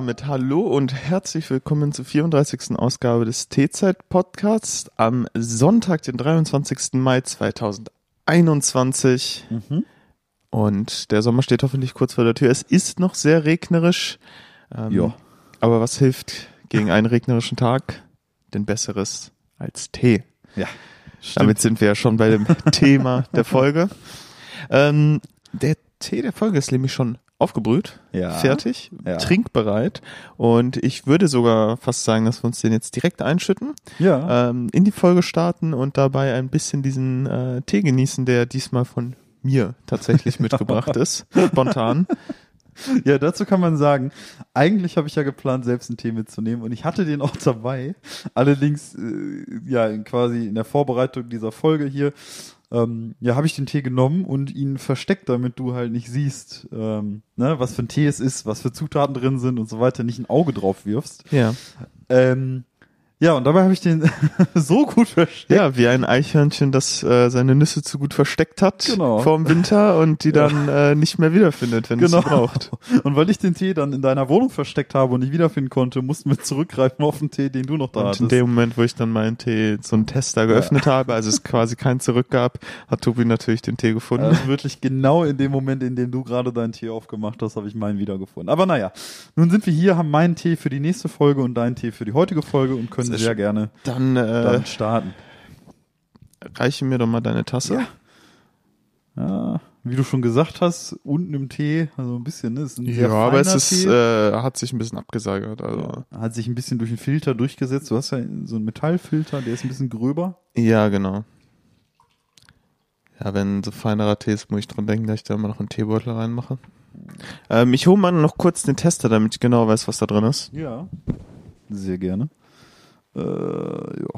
damit hallo und herzlich willkommen zur 34. Ausgabe des T-Zeit-Podcasts am Sonntag, den 23. Mai 2021. Mhm. Und der Sommer steht hoffentlich kurz vor der Tür. Es ist noch sehr regnerisch. Ähm, Ja. Aber was hilft gegen einen regnerischen Tag? Denn besseres als Tee. Ja. Damit sind wir ja schon bei dem Thema der Folge. Ähm, der Tee der Folge ist nämlich schon aufgebrüht, Ja. fertig, Ja. trinkbereit. Und ich würde sogar fast sagen, dass wir uns den jetzt direkt einschütten, Ja. ähm, in die Folge starten und dabei ein bisschen diesen äh, Tee genießen, der diesmal von mir tatsächlich mitgebracht ist, spontan. ja, dazu kann man sagen, eigentlich habe ich ja geplant, selbst einen Tee mitzunehmen und ich hatte den auch dabei. Allerdings, äh, ja, quasi in der Vorbereitung dieser Folge hier, ähm, ja, habe ich den Tee genommen und ihn versteckt, damit du halt nicht siehst, ähm, ne, was für ein Tee es ist, was für Zutaten drin sind und so weiter, nicht ein Auge drauf wirfst. Ja. Ähm, ja, und dabei habe ich den so gut versteckt. Ja, wie ein Eichhörnchen, das äh, seine Nüsse zu gut versteckt hat Genau. vorm Winter und die dann äh, nicht mehr wiederfindet, wenn es Genau. sie braucht. Und weil ich den Tee dann in deiner Wohnung versteckt habe und nicht wiederfinden konnte, mussten wir zurückgreifen auf den Tee, den du noch da Und hattest. in dem Moment, wo ich dann meinen Tee, so einen Tester geöffnet habe, also es quasi keinen zurück gab, hat Tobi natürlich den Tee gefunden. also wirklich genau in dem Moment, in dem du gerade deinen Tee aufgemacht hast, habe ich meinen wiedergefunden. Aber naja, nun sind wir hier, haben meinen Tee für die nächste Folge und deinen Tee für die heutige Folge und können Sehr gerne dann äh, dann starten. reiche mir doch mal deine Tasse. Ja. Ja, wie du schon gesagt hast, unten im Tee, also ein bisschen, ne, ist ein Ja, aber es ist, äh, hat sich ein bisschen abgesaugert. Also. hat sich ein bisschen durch den Filter durchgesetzt. Du hast ja so einen Metallfilter, der ist ein bisschen gröber. Ja, genau. Ja, wenn so feinerer Tee ist, muss ich dran denken, dass ich da immer noch einen Teebeutel reinmache. Ähm, ich hole mal noch kurz den Tester, damit ich genau weiß, was da drin ist. Ja. Sehr gerne. Äh, ja.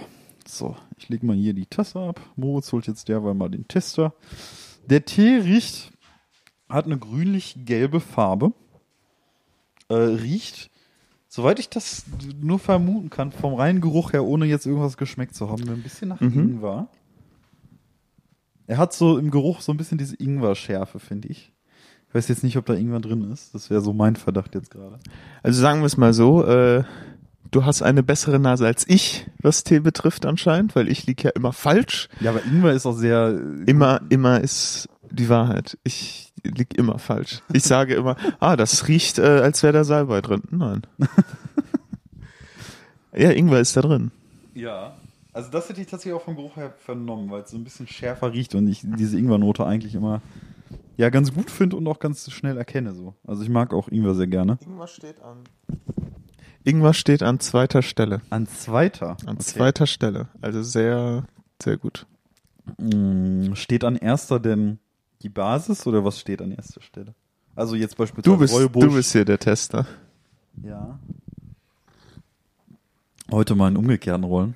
So, ich lege mal hier die Tasse ab. Moritz holt jetzt derweil mal den Tester. Der Tee riecht, hat eine grünlich-gelbe Farbe. Äh, riecht, soweit ich das nur vermuten kann, vom reinen Geruch her, ohne jetzt irgendwas geschmeckt zu haben, ein bisschen nach Mhm. Ingwer. Er hat so im Geruch so ein bisschen diese Ingwer-Schärfe, finde ich. Ich weiß jetzt nicht, ob da Ingwer drin ist. Das wäre so mein Verdacht jetzt gerade. Also sagen wir es mal so, äh, du hast eine bessere Nase als ich, was Tee betrifft anscheinend, weil ich lieg ja immer falsch. Ja, aber Ingwer ist auch sehr. Immer, immer ist die Wahrheit. Ich lieg immer falsch. Ich sage immer, ah, das riecht, äh, als wäre da Salbei drin. Nein. ja, Ingwer ist da drin. Ja. Also das hätte ich tatsächlich auch vom Geruch her vernommen, weil es so ein bisschen schärfer riecht und ich diese Ingwernote eigentlich immer ja ganz gut finde und auch ganz schnell erkenne so. Also ich mag auch Ingwer sehr gerne. Ingwer steht an. Ingwer steht an zweiter Stelle. An zweiter. An Okay. zweiter Stelle. Also sehr, sehr gut. Mm, Steht an erster denn die Basis oder was steht an erster Stelle? Also jetzt beispielsweise Du bist, du bist hier der Tester. Ja. Heute mal in umgekehrten Rollen.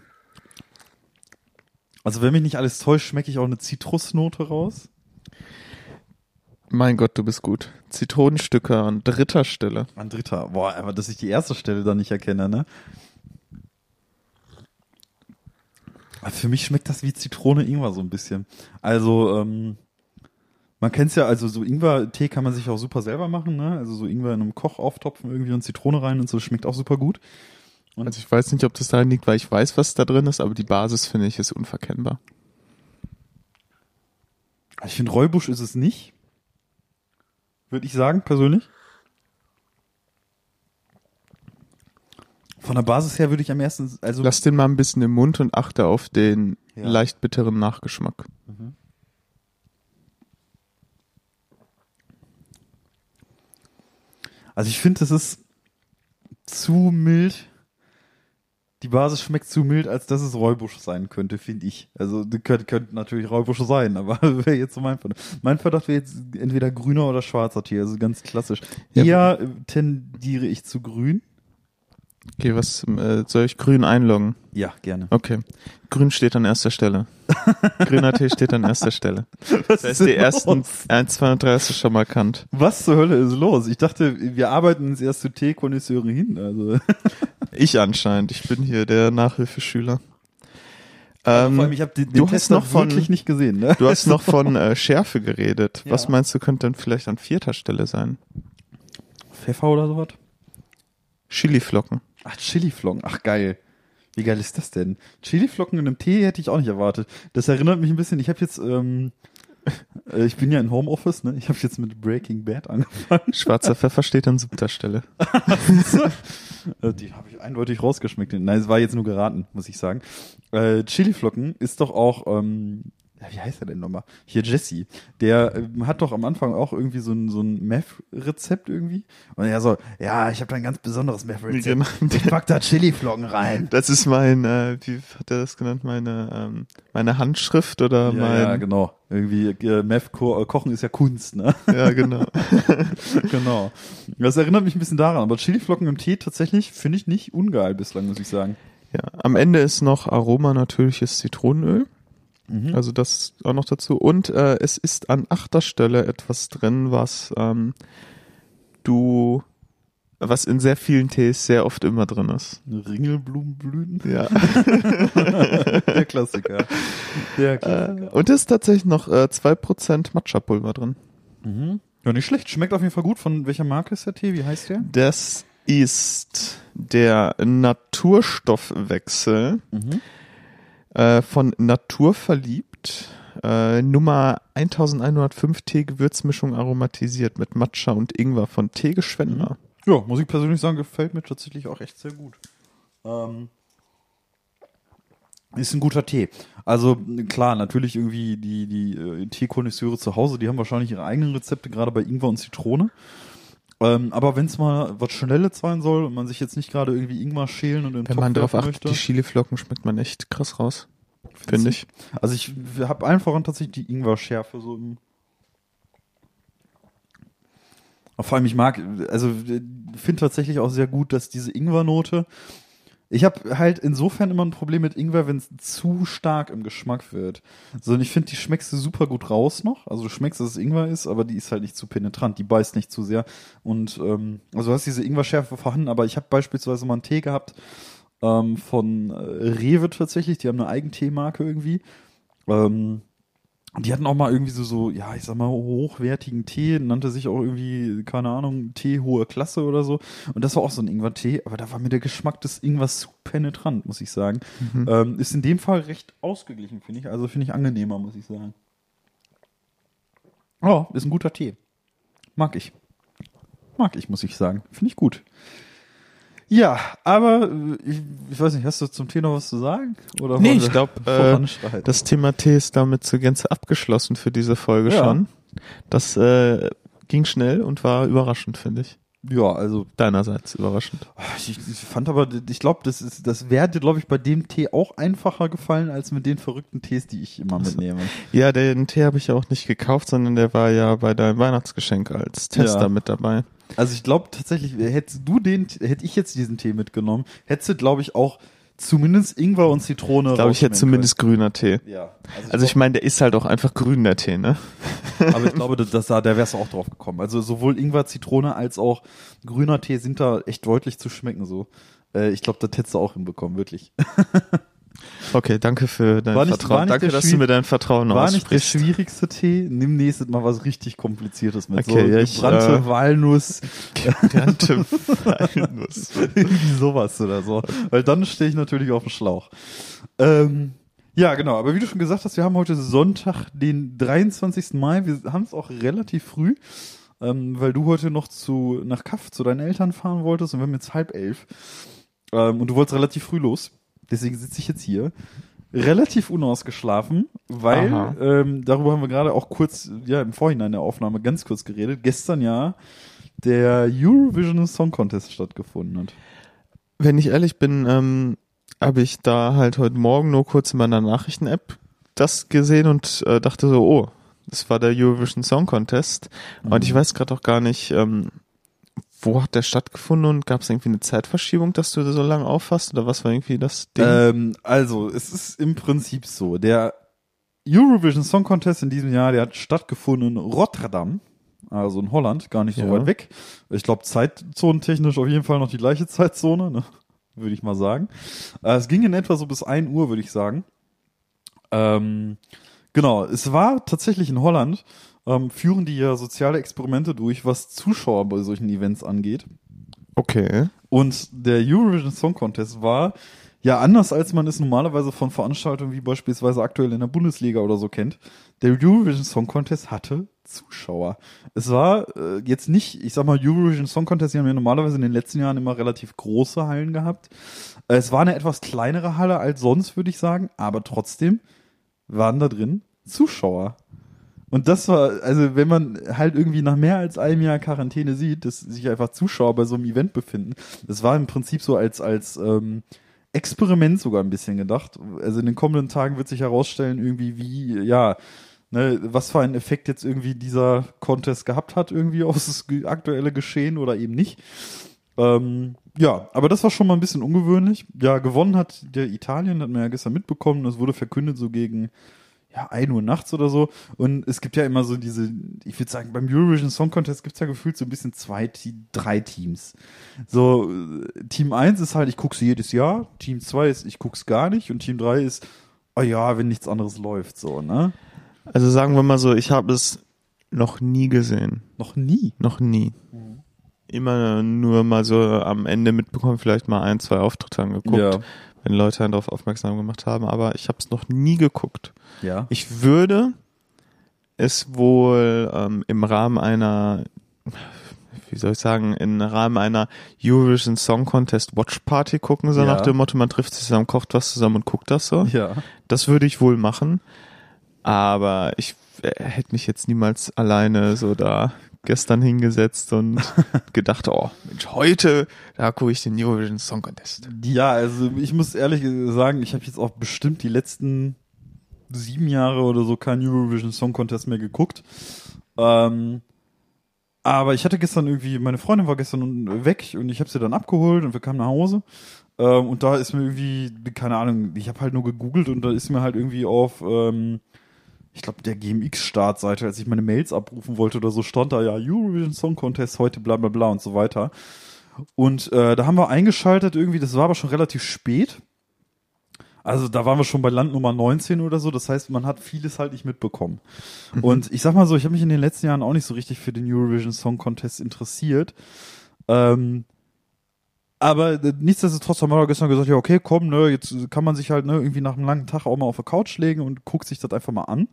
Also wenn mich nicht alles täuscht, schmecke ich auch eine Zitrusnote raus. Mein Gott, du bist gut. Zitronenstücke an dritter Stelle. An dritter. Boah, aber dass ich die erste Stelle dann nicht erkenne, ne? Für mich schmeckt das wie Zitrone Ingwer so ein bisschen. Also, ähm, man kennt's ja, also so Ingwer-Tee kann man sich auch super selber machen, ne? Also so Ingwer in einem Koch auftopfen irgendwie und Zitrone rein und so, schmeckt auch super gut. Also ich weiß nicht, ob das daran liegt, weil ich weiß, was da drin ist, aber die Basis finde ich ist unverkennbar. Ich finde, Räubusch ist es nicht. Würde ich sagen, persönlich. Von der Basis her würde ich am ersten, also Lass den mal ein bisschen im Mund und achte auf den Ja. leicht bitteren Nachgeschmack. Also ich finde, es ist zu mild. Die Basis schmeckt zu mild, als dass es Räubusch sein könnte, finde ich. Also könnte, könnte natürlich Räubusch sein, aber wäre jetzt so mein Verdacht. Mein Verdacht wäre jetzt entweder grüner oder schwarzer Tee, also ganz klassisch. Ja, Eher äh, tendiere ich zu grün. Okay, was äh, soll ich grün einloggen? Ja, gerne. Okay. Grün steht an erster Stelle. Grüner Tee steht an erster Stelle. Was Das heißt, die ersten 1, 2 und 3 hast du schon mal erkannt. Was zur Hölle ist los? Ich dachte, wir arbeiten uns erst zu Teekonnoisseure hin. Also, Ich anscheinend. Ich bin hier der Nachhilfeschüler. allem, Ähm, ich habe den, du den hast Test noch noch von- wirklich nicht gesehen. Ne? du hast noch von äh, Schärfe geredet. Was Ja. meinst du, könnte dann vielleicht an vierter Stelle sein? Pfeffer oder sowas? Chiliflocken. Ach, Chiliflocken. Ach, geil. Wie geil ist das denn? Chiliflocken in einem Tee hätte ich auch nicht erwartet. Das erinnert mich ein bisschen, ich habe jetzt, ähm, äh, ich bin ja in Homeoffice, ne? Ich habe jetzt mit Breaking Bad angefangen. Schwarzer Pfeffer steht an siebter Stelle. Äh, Die habe ich eindeutig rausgeschmeckt. Nein, es war jetzt nur geraten, muss ich sagen. Äh, Chiliflocken ist doch auch, ähm, wie heißt er denn nochmal? Hier Jesse. Der ähm, hat doch am Anfang auch irgendwie so ein, so ein Meth-Rezept irgendwie. Und er so, ja, ich habe da ein ganz besonderes Meth-Rezept. Genau. Ich pack da Chiliflocken rein. Das ist mein, äh, wie hat er das genannt? Meine, ähm, meine Handschrift oder Ja, mein. ja, genau. Irgendwie, äh, Meth ko kochen ist ja Kunst, ne? ja, genau. genau. Das erinnert mich ein bisschen daran. Aber Chiliflocken im Tee tatsächlich finde ich nicht ungeil bislang, muss ich sagen. Ja, am Ende ist noch Aroma natürliches Zitronenöl. Also das auch noch dazu. Und äh, es ist an achter Stelle etwas drin, was ähm, du, was in sehr vielen Tees sehr oft immer drin ist. Ringelblumenblüten. Ja. Der Klassiker. Der Klassiker. äh, und es ist tatsächlich noch äh, 2% Matcha-Pulver drin. Ja, nicht schlecht. Schmeckt auf jeden Fall gut. Von welcher Marke ist der Tee? Wie heißt der? Das ist der Naturstoffwechsel äh, von Naturverliebt. Äh, Nummer 1105 Tee-Gewürzmischung aromatisiert mit Matcha und Ingwer von Teegeschwender. Ja, muss ich persönlich sagen, gefällt mir tatsächlich auch echt sehr gut. Ähm, ist ein guter Tee. Also klar, natürlich irgendwie die, die äh, Teekonnoisseure zu Hause, die haben wahrscheinlich ihre eigenen Rezepte, gerade bei Ingwer und Zitrone. Ähm, aber wenn es mal was Schnelles sein soll und man sich jetzt nicht gerade irgendwie Ingwer schälen und den Wenn Topf man darauf werfen achtet, die Chiliflocken schmeckt man echt krass raus. Finde ich. Also ich habe einfach tatsächlich die Ingwer-Schärfe so im. Vor allem ich mag, also finde tatsächlich auch sehr gut, dass diese Ingwer-Note. Ich habe halt insofern immer ein Problem mit Ingwer, wenn es zu stark im Geschmack wird. So, und ich finde, die schmeckst du super gut raus noch. Also du schmeckst, dass es Ingwer ist, aber die ist halt nicht zu penetrant, die beißt nicht zu sehr. Und ähm, also du hast diese Ingwer-Schärfe vorhanden, aber ich habe beispielsweise mal einen Tee gehabt, ähm, von äh, Rewe tatsächlich, die haben eine Eigenteemarke irgendwie. Ähm, die hatten auch mal irgendwie so, so, ja, ich sag mal, hochwertigen Tee, nannte sich auch irgendwie, keine Ahnung, Tee hohe Klasse oder so. Und das war auch so ein Ingwer-Tee, aber da war mir der Geschmack des Ingwers zu penetrant, muss ich sagen. Ähm, ist in dem Fall recht ausgeglichen, finde ich. Also finde ich angenehmer, muss ich sagen. Oh, ist ein guter Tee. Mag ich. Mag ich, muss ich sagen. Finde ich gut. Ja, aber äh, ich, ich weiß nicht, hast du zum Tee noch was zu sagen? Oder Nee, ich glaube, äh, das Thema Tee ist damit zur Gänze abgeschlossen für diese Folge Ja. schon. Das äh, ging schnell und war überraschend, finde ich. ja, also Deinerseits überraschend. ich, ich fand aber, ich glaube, das ist, das wäre dir, glaube ich, bei dem Tee auch einfacher gefallen als mit den verrückten Tees, die ich immer mitnehme. Ja, den Tee habe ich ja auch nicht gekauft, sondern der war ja bei deinem Weihnachtsgeschenk als Tester Ja. mit dabei. Also ich glaube tatsächlich, hättest du den, hätte ich jetzt diesen Tee mitgenommen, hättest du, glaube ich, auch zumindest Ingwer und Zitrone. Ich glaube, ich hätte zumindest grüner Tee. können. Ja. Also ich meine, der ist halt auch einfach grün, der Tee, ne? Aber ich glaube, dass, dass da, da wärst du auch drauf gekommen. Also sowohl Ingwer, Zitrone als auch grüner Tee sind da echt deutlich zu schmecken so. Äh, ich glaube, das hättest du auch hinbekommen, wirklich. Okay, danke für dein War nicht- Vertrauen. war danke, dass du mir dein Vertrauen War nicht der aussprichst. schwierigste Tee. Nimm nächstes Mal was richtig Kompliziertes mit. Okay, so ja, ich, gebrannte äh, Walnuss, Gebrannte Walnuss. irgendwie sowas oder so. Weil dann stehe ich natürlich auf dem Schlauch. Ähm, ja, genau. Aber wie du schon gesagt hast, wir haben heute Sonntag, den 23. Mai. Wir haben es auch relativ früh, ähm, weil du heute noch zu nach Kaff zu deinen Eltern fahren wolltest und wir haben jetzt halb elf. Ähm, und du wolltest relativ früh los. Deswegen sitze ich jetzt hier. Relativ unausgeschlafen, weil ähm, darüber haben wir gerade auch kurz, ja, im Vorhinein der Aufnahme ganz kurz geredet. Gestern ja der Eurovision Song Contest stattgefunden hat. Wenn ich ehrlich bin, ähm, habe ich da halt heute Morgen nur kurz in meiner Nachrichten-App das gesehen und äh, dachte so, oh, das war der Eurovision Song Contest. Und ich weiß gerade auch gar nicht, ähm, wo hat der stattgefunden und gab es irgendwie eine Zeitverschiebung, dass du so lange auffasst oder was war irgendwie das Ding? Ähm, also, es ist im Prinzip so. Der Eurovision Song Contest in diesem Jahr, der hat stattgefunden in Rotterdam, also in Holland, gar nicht so Ja. weit weg. Ich glaube, zeitzonentechnisch auf jeden Fall noch die gleiche Zeitzone, ne? würde ich mal sagen. Äh, es ging in etwa so bis 1 Uhr, würde ich sagen. Ähm, genau, es war tatsächlich in Holland, ähm, führen die ja soziale Experimente durch, was Zuschauer bei solchen Events angeht. okay. Und der Eurovision Song Contest war ja anders, als man es normalerweise von Veranstaltungen wie beispielsweise aktuell in der Bundesliga oder so kennt. Der Eurovision Song Contest hatte Zuschauer. Es war äh, jetzt nicht, ich sag mal, Eurovision Song Contest, die haben ja normalerweise in den letzten Jahren immer relativ große Hallen gehabt. Äh, es war eine etwas kleinere Halle als sonst, würde ich sagen, aber trotzdem waren da drin Zuschauer. Und das war, also wenn man halt irgendwie nach mehr als einem Jahr Quarantäne sieht, dass sich einfach Zuschauer bei so einem Event befinden, das war im Prinzip so als, als ähm, Experiment sogar ein bisschen gedacht. Also in den kommenden Tagen wird sich herausstellen, irgendwie wie, ja, ne, was für einen Effekt jetzt irgendwie dieser Contest gehabt hat, irgendwie auf das aktuelle Geschehen oder eben nicht. Ähm, ja, aber das war schon mal ein bisschen ungewöhnlich. Ja, gewonnen hat der Italien, hat man ja gestern mitbekommen. Das wurde verkündet so gegen ja, 1 Uhr nachts oder so. Und es gibt ja immer so diese, ich würde sagen, beim Eurovision Song Contest gibt es ja gefühlt so ein bisschen zwei, drei Teams. So, äh, Team 1 ist halt, ich gucke sie jedes Jahr. Team 2 ist, ich gucke es gar nicht. Und Team 3 ist, oh ja, wenn nichts anderes läuft, so, ne? Also sagen wir mal so, ich habe es noch nie gesehen. Noch nie? Noch nie. Immer nur mal so am Ende mitbekommen, vielleicht mal ein, zwei Auftritte angeguckt, Ja. Wenn Leute einen darauf aufmerksam gemacht haben, aber ich habe es noch nie geguckt. Ja. Ich würde es wohl ähm, im Rahmen einer, wie soll ich sagen, im Rahmen einer Eurovision Song Contest Watch Party gucken, so Ja. nach dem Motto, man trifft sich zusammen, kocht was zusammen und guckt das so. Ja. Das würde ich wohl machen, aber ich äh, hätte mich jetzt niemals alleine so da gestern hingesetzt und gedacht, oh Mensch, heute, da gucke ich den Eurovision Song Contest. Ja, also ich muss ehrlich sagen, ich habe jetzt auch bestimmt die letzten sieben Jahre oder so keinen Eurovision Song Contest mehr geguckt. Ähm, aber ich hatte gestern irgendwie, meine Freundin war gestern weg und ich habe sie dann abgeholt und wir kamen nach Hause. Ähm, und da ist mir irgendwie, keine Ahnung, ich habe halt nur gegoogelt und da ist mir halt irgendwie auf, ähm, ich glaube, der GMX-Startseite, als ich meine Mails abrufen wollte oder so, stand da ja Eurovision Song Contest heute, bla bla bla und so weiter. Und äh, da haben wir eingeschaltet irgendwie, das war aber schon relativ spät. Also da waren wir schon bei Land Nummer 19 oder so. Das heißt, man hat vieles halt nicht mitbekommen. Und ich sag mal so, ich habe mich in den letzten Jahren auch nicht so richtig für den Eurovision Song Contest interessiert. Ähm, aber äh, nichtsdestotrotz haben wir gestern gesagt, ja okay, komm, ne, jetzt kann man sich halt ne, irgendwie nach einem langen Tag auch mal auf der Couch legen und guckt sich das einfach mal an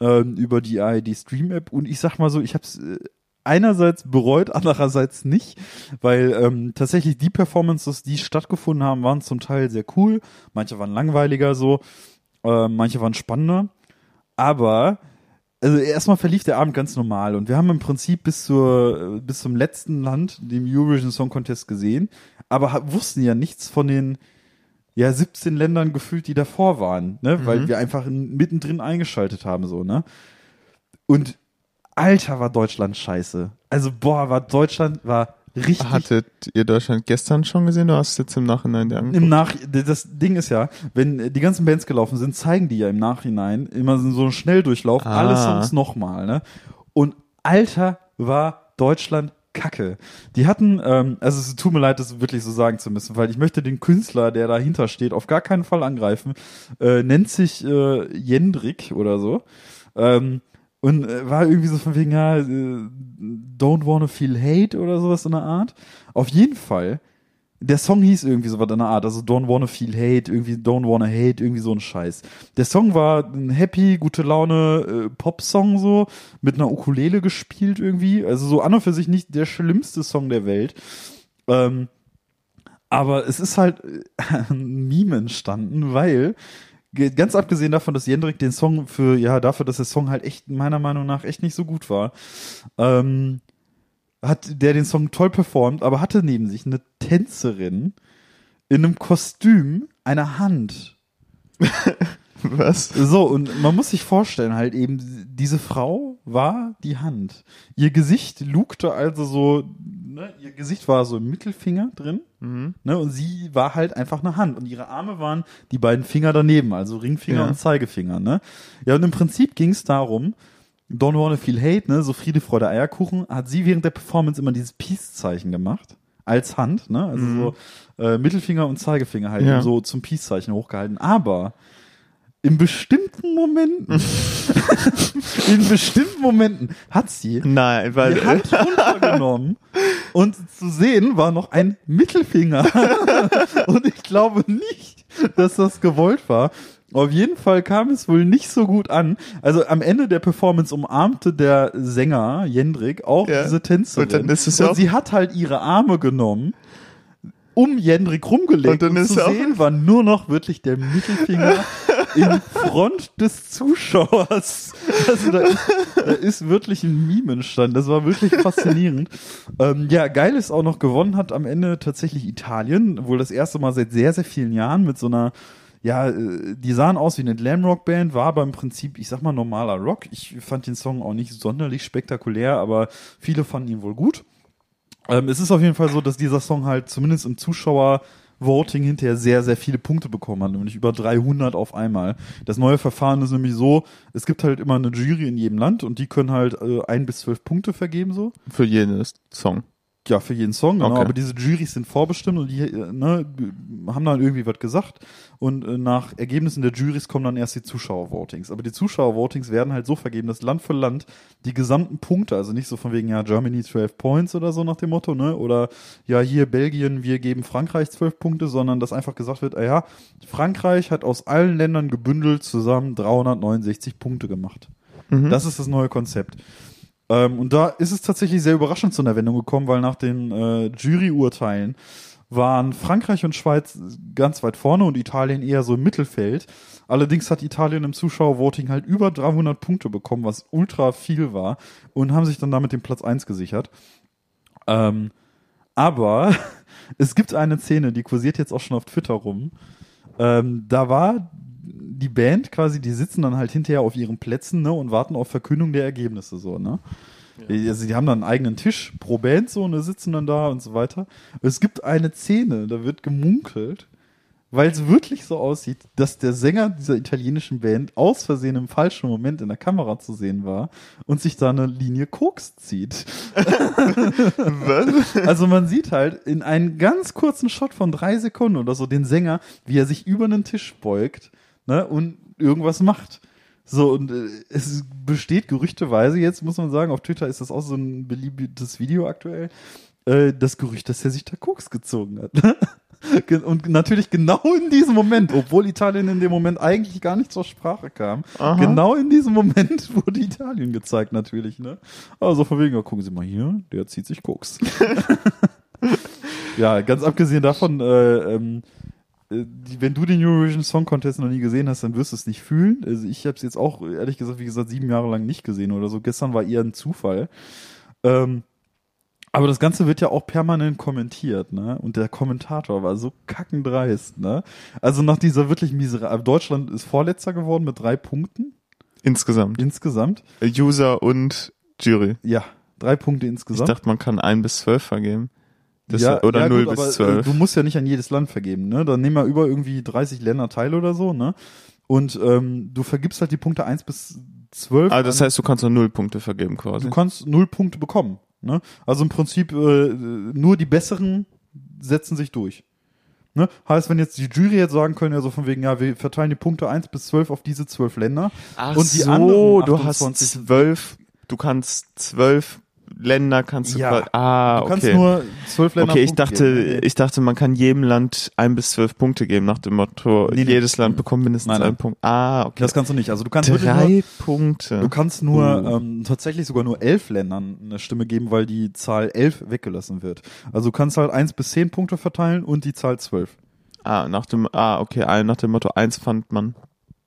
ähm, über die ARD Stream App. Und ich sag mal so, ich habe es äh, einerseits bereut, andererseits nicht, weil ähm, tatsächlich die Performances, die stattgefunden haben, waren zum Teil sehr cool. Manche waren langweiliger so, äh, manche waren spannender. Aber also erstmal verlief der Abend ganz normal und wir haben im Prinzip bis zur äh, bis zum letzten Land, dem Eurovision Song Contest gesehen, aber wussten ja nichts von den ja 17 Ländern gefühlt, die davor waren, ne, weil wir einfach in, mittendrin eingeschaltet haben so, ne? Und Alter war Deutschland scheiße. Also boah, war Deutschland war richtig Hattet ihr Deutschland gestern schon gesehen? Du hast jetzt im Nachhinein dir angeguckt? im Nach das Ding ist ja, wenn äh, die ganzen Bands gelaufen sind, zeigen die ja im Nachhinein immer so einen Schnelldurchlauf, Ah. alle Songs nochmal, ne? Und Alter war Deutschland Kacke. Die hatten, ähm, also es tut mir leid, das wirklich so sagen zu müssen, weil ich möchte den Künstler, der dahinter steht, auf gar keinen Fall angreifen. Äh, nennt sich äh, Jendrik oder so. Ähm, und äh, war irgendwie so von wegen, ja, äh, don't wanna feel hate oder sowas in der Art. Auf jeden Fall, der Song hieß irgendwie so was in der Art, also don't wanna feel hate, irgendwie don't wanna hate, irgendwie so ein Scheiß. Der Song war ein happy, gute Laune äh, Pop-Song so, mit einer Ukulele gespielt irgendwie, also so an und für sich nicht der schlimmste Song der Welt. Ähm, aber es ist halt äh, ein Meme entstanden, weil ganz abgesehen davon, dass Jendrik den Song für, ja, dafür, dass der Song halt echt meiner Meinung nach echt nicht so gut war, ähm, hat der den Song toll performt, aber hatte neben sich eine Tänzerin in einem Kostüm eine Hand. Was? So, und man muss sich vorstellen, halt eben, diese Frau war die Hand. Ihr Gesicht lugte also so, ne, ihr Gesicht war so im Mittelfinger drin, Mhm. ne, und sie war halt einfach eine Hand. Und ihre Arme waren die beiden Finger daneben, also Ringfinger Ja. und Zeigefinger, ne. Ja, und im Prinzip ging es darum, Don't Wanna Feel Hate, ne, so Friede, Freude, Eierkuchen, hat sie während der Performance immer dieses Peace-Zeichen gemacht. Als Hand, ne, also so äh, Mittelfinger und Zeigefinger halt Ja. so zum Peace-Zeichen hochgehalten. Aber in bestimmten Momenten, in bestimmten Momenten hat sie Nein, weil die Hand runtergenommen und zu sehen war noch ein Mittelfinger. und ich glaube nicht, dass das gewollt war. Auf jeden Fall kam es wohl nicht so gut an. Also am Ende der Performance umarmte der Sänger Jendrik auch Ja. diese Tänzerin. Und dann ist es und auch- sie hat halt ihre Arme genommen, um Jendrik rumgelegt. Und dann ist zu sehen war nur noch wirklich der Mittelfinger in Front des Zuschauers. Also da ist, da ist wirklich ein Meme entstanden. Das war wirklich faszinierend. ähm, ja, geil ist auch noch gewonnen hat am Ende tatsächlich Italien, wohl das erste Mal seit sehr, sehr vielen Jahren mit so einer ja, äh, die sahen aus wie eine Glamrock-Band, war aber im Prinzip, ich sag mal, normaler Rock. Ich fand den Song auch nicht sonderlich spektakulär, aber viele fanden ihn wohl gut. Ähm, es ist auf jeden Fall so, dass dieser Song halt zumindest im Zuschauer-Voting hinterher sehr, sehr viele Punkte bekommen hat, nämlich über 300 auf einmal. Das neue Verfahren ist nämlich so, es gibt halt immer eine Jury in jedem Land und die können halt äh, ein bis zwölf Punkte vergeben so. für jeden Song. Ja, für jeden Song, genau. Okay. Aber diese Juries sind vorbestimmt und die äh, ne, haben dann irgendwie was gesagt. Und äh, nach Ergebnissen der Juries kommen dann erst die Zuschauervotings. Aber die Zuschauervotings werden halt so vergeben, dass Land für Land die gesamten Punkte, also nicht so von wegen, ja, Germany 12 Points oder so nach dem Motto, ne? Oder ja, hier Belgien, wir geben Frankreich 12 Punkte, sondern dass einfach gesagt wird, ah ja, Frankreich hat aus allen Ländern gebündelt zusammen 369 Punkte gemacht. Das ist das neue Konzept. Ähm, und da ist es tatsächlich sehr überraschend zu einer Wendung gekommen, weil nach den äh, Juryurteilen waren Frankreich und Schweiz ganz weit vorne und Italien eher so im Mittelfeld. Allerdings hat Italien im Zuschauervoting halt über 300 Punkte bekommen, was ultra viel war und haben sich dann damit den Platz 1 gesichert. Ähm, aber es gibt eine Szene, die kursiert jetzt auch schon auf Twitter rum. Ähm, da war die Band quasi, die sitzen dann halt hinterher auf ihren Plätzen ne, und warten auf Verkündung der Ergebnisse so, ne? Also die haben dann einen eigenen Tisch pro Band so und sitzen dann da und so weiter. Es gibt eine Szene, da wird gemunkelt, weil es wirklich so aussieht, dass der Sänger dieser italienischen Band aus Versehen im falschen Moment in der Kamera zu sehen war und sich da eine Linie Koks zieht. Was? Also man sieht halt in einem ganz kurzen Shot von drei Sekunden oder so den Sänger, wie er sich über einen Tisch beugt ne, und irgendwas macht. So, und äh, es besteht gerüchteweise, jetzt muss man sagen, auf Twitter ist das auch so ein beliebtes Video aktuell, äh, das Gerücht, dass er sich da Koks gezogen hat. Und natürlich genau in diesem Moment, obwohl Italien in dem Moment eigentlich gar nicht zur Sprache kam, Aha. genau in diesem Moment wurde Italien gezeigt natürlich, ne? Also von wegen, ja, gucken Sie mal hier, der zieht sich Koks. ja, ganz abgesehen davon, äh, ähm, äh, wenn du den Eurovision Song Contest noch nie gesehen hast, dann wirst du es nicht fühlen. Also ich habe es jetzt auch, ehrlich gesagt, wie gesagt, sieben Jahre lang nicht gesehen oder so. Gestern war eher ein Zufall. Ähm, aber das Ganze wird ja auch permanent kommentiert, ne? Und der Kommentator war so kackendreist, ne? Also nach dieser wirklich miserablen, Deutschland ist Vorletzter geworden mit drei Punkten Insgesamt. insgesamt. User und Jury. Ja, drei Punkte Ich insgesamt. dachte, man kann ein bis zwölf vergeben. Das ja, oder ja, 0 gut, bis aber, äh, 12. Du musst ja nicht an jedes Land vergeben, ne? Dann nehmen wir über irgendwie 30 Länder teil oder so, ne? Und ähm, du vergibst halt die Punkte 1 bis 12. Ah, das heißt, du kannst nur null Punkte vergeben quasi. du kannst null Punkte bekommen. Ne? Also im Prinzip äh, nur die Besseren setzen sich durch. Ne? Heißt, wenn jetzt die Jury jetzt sagen können, ja so von wegen, ja, wir verteilen die Punkte 1 bis 12 auf diese 12 Länder. Ach und die so, anderen du hast 28 zwölf, du kannst zwölf Länder kannst du Ja. ah, Du kannst okay. nur 12 Länder Okay, ich dachte, geben. ich dachte, man kann jedem Land ein bis zwölf Punkte geben nach dem Motto, Nee, nee. jedes Land bekommt mindestens Nein, nein. einen Punkt. Ah, okay. Das kannst du nicht. Also du kannst wirklich nur, Drei Punkte. Du kannst nur Oh. ähm, tatsächlich sogar nur elf Ländern eine Stimme geben, weil die Zahl elf weggelassen wird. Also du kannst halt eins bis zehn Punkte verteilen und die Zahl zwölf. ah, nach dem, ah, okay, nach dem Motto eins fand man.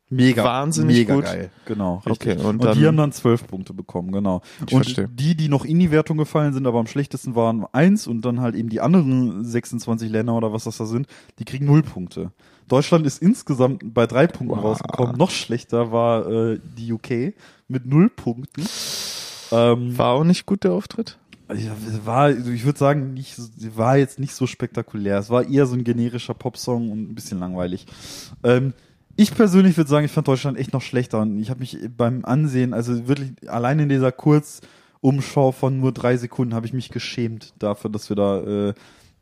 Mega, Wahnsinnig mega gut. geil. Genau, richtig. Okay, und und, dann- die haben dann zwölf Punkte bekommen, genau. Und verstehe. die, die noch in die Wertung gefallen sind, aber am schlechtesten waren eins und dann halt eben die anderen 26 Länder oder was das da sind, die kriegen null Punkte. Deutschland ist insgesamt bei drei Punkten Wow. rausgekommen. Noch schlechter war äh, die UK mit null Punkten. Ähm, War auch nicht gut der Auftritt? Ja, war, ich würde sagen, nicht, war jetzt nicht so spektakulär. Es war eher so ein generischer Popsong und ein bisschen langweilig. Ähm, ich persönlich würde sagen, ich fand Deutschland echt noch schlechter und ich habe mich beim Ansehen, also wirklich allein in dieser Kurzumschau von nur drei Sekunden habe ich mich geschämt dafür, dass wir da äh,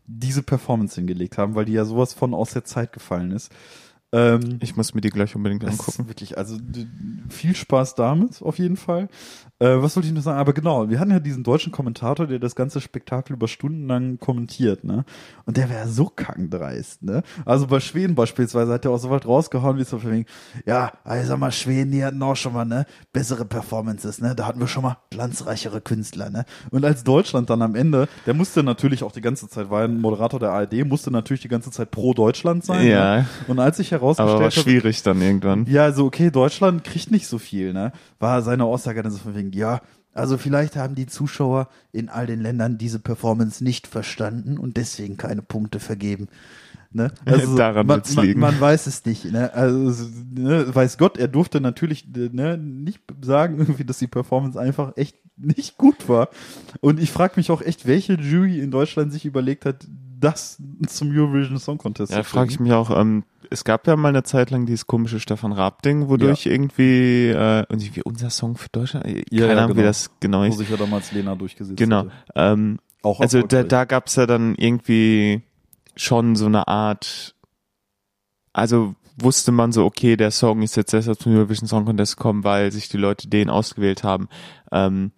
diese Performance hingelegt haben, weil die ja sowas von aus der Zeit gefallen ist. Ähm, Ich muss mir die gleich unbedingt angucken. wirklich, also viel Spaß damit, auf jeden Fall. Äh, was wollte ich noch sagen? Aber genau, wir hatten ja diesen deutschen Kommentator, der das ganze Spektakel über Stunden lang kommentiert, ne? Und der wäre so kackendreist, ne? Also bei Schweden beispielsweise hat er auch so weit rausgehauen, wie so von wegen, ja, also sag mal, Schweden, die hatten auch schon mal, ne? Bessere Performances, ne? Da hatten wir schon mal glanzreichere Künstler, ne? Und als Deutschland dann am Ende, der musste natürlich auch die ganze Zeit, war ein Moderator der ARD, musste natürlich die ganze Zeit pro Deutschland sein. Ja. Ne? Und als ich herausgestellt Aber war schwierig dann irgendwann. ja, also okay, Deutschland kriegt nicht so viel, ne? War seine Aussage dann so von wegen, ja, also vielleicht haben die Zuschauer in all den Ländern diese Performance nicht verstanden und deswegen keine Punkte vergeben. Ne? Also Daran man, man, man weiß es nicht. Ne? Also ne, weiß Gott, er durfte natürlich ne, nicht sagen, irgendwie, dass die Performance einfach echt nicht gut war. Und ich frage mich auch echt, welche Jury in Deutschland sich überlegt hat, das zum Eurovision Song Contest Ja, frage ich mich auch, ähm, es gab ja mal eine Zeit lang dieses komische Stefan Raab-Ding, wodurch irgendwie, äh, und irgendwie unser Song für Deutschland, äh, keine Ja, ja, Ahnung, wie genau. das genau Wo ist. sich ja damals Lena durchgesetzt Genau. Ähm, Auch also da, da gab's ja dann irgendwie schon so eine Art, also wusste man so, okay, der Song ist jetzt deshalb zum Eurovision Song Contest gekommen, weil sich die Leute den ausgewählt haben. Ähm,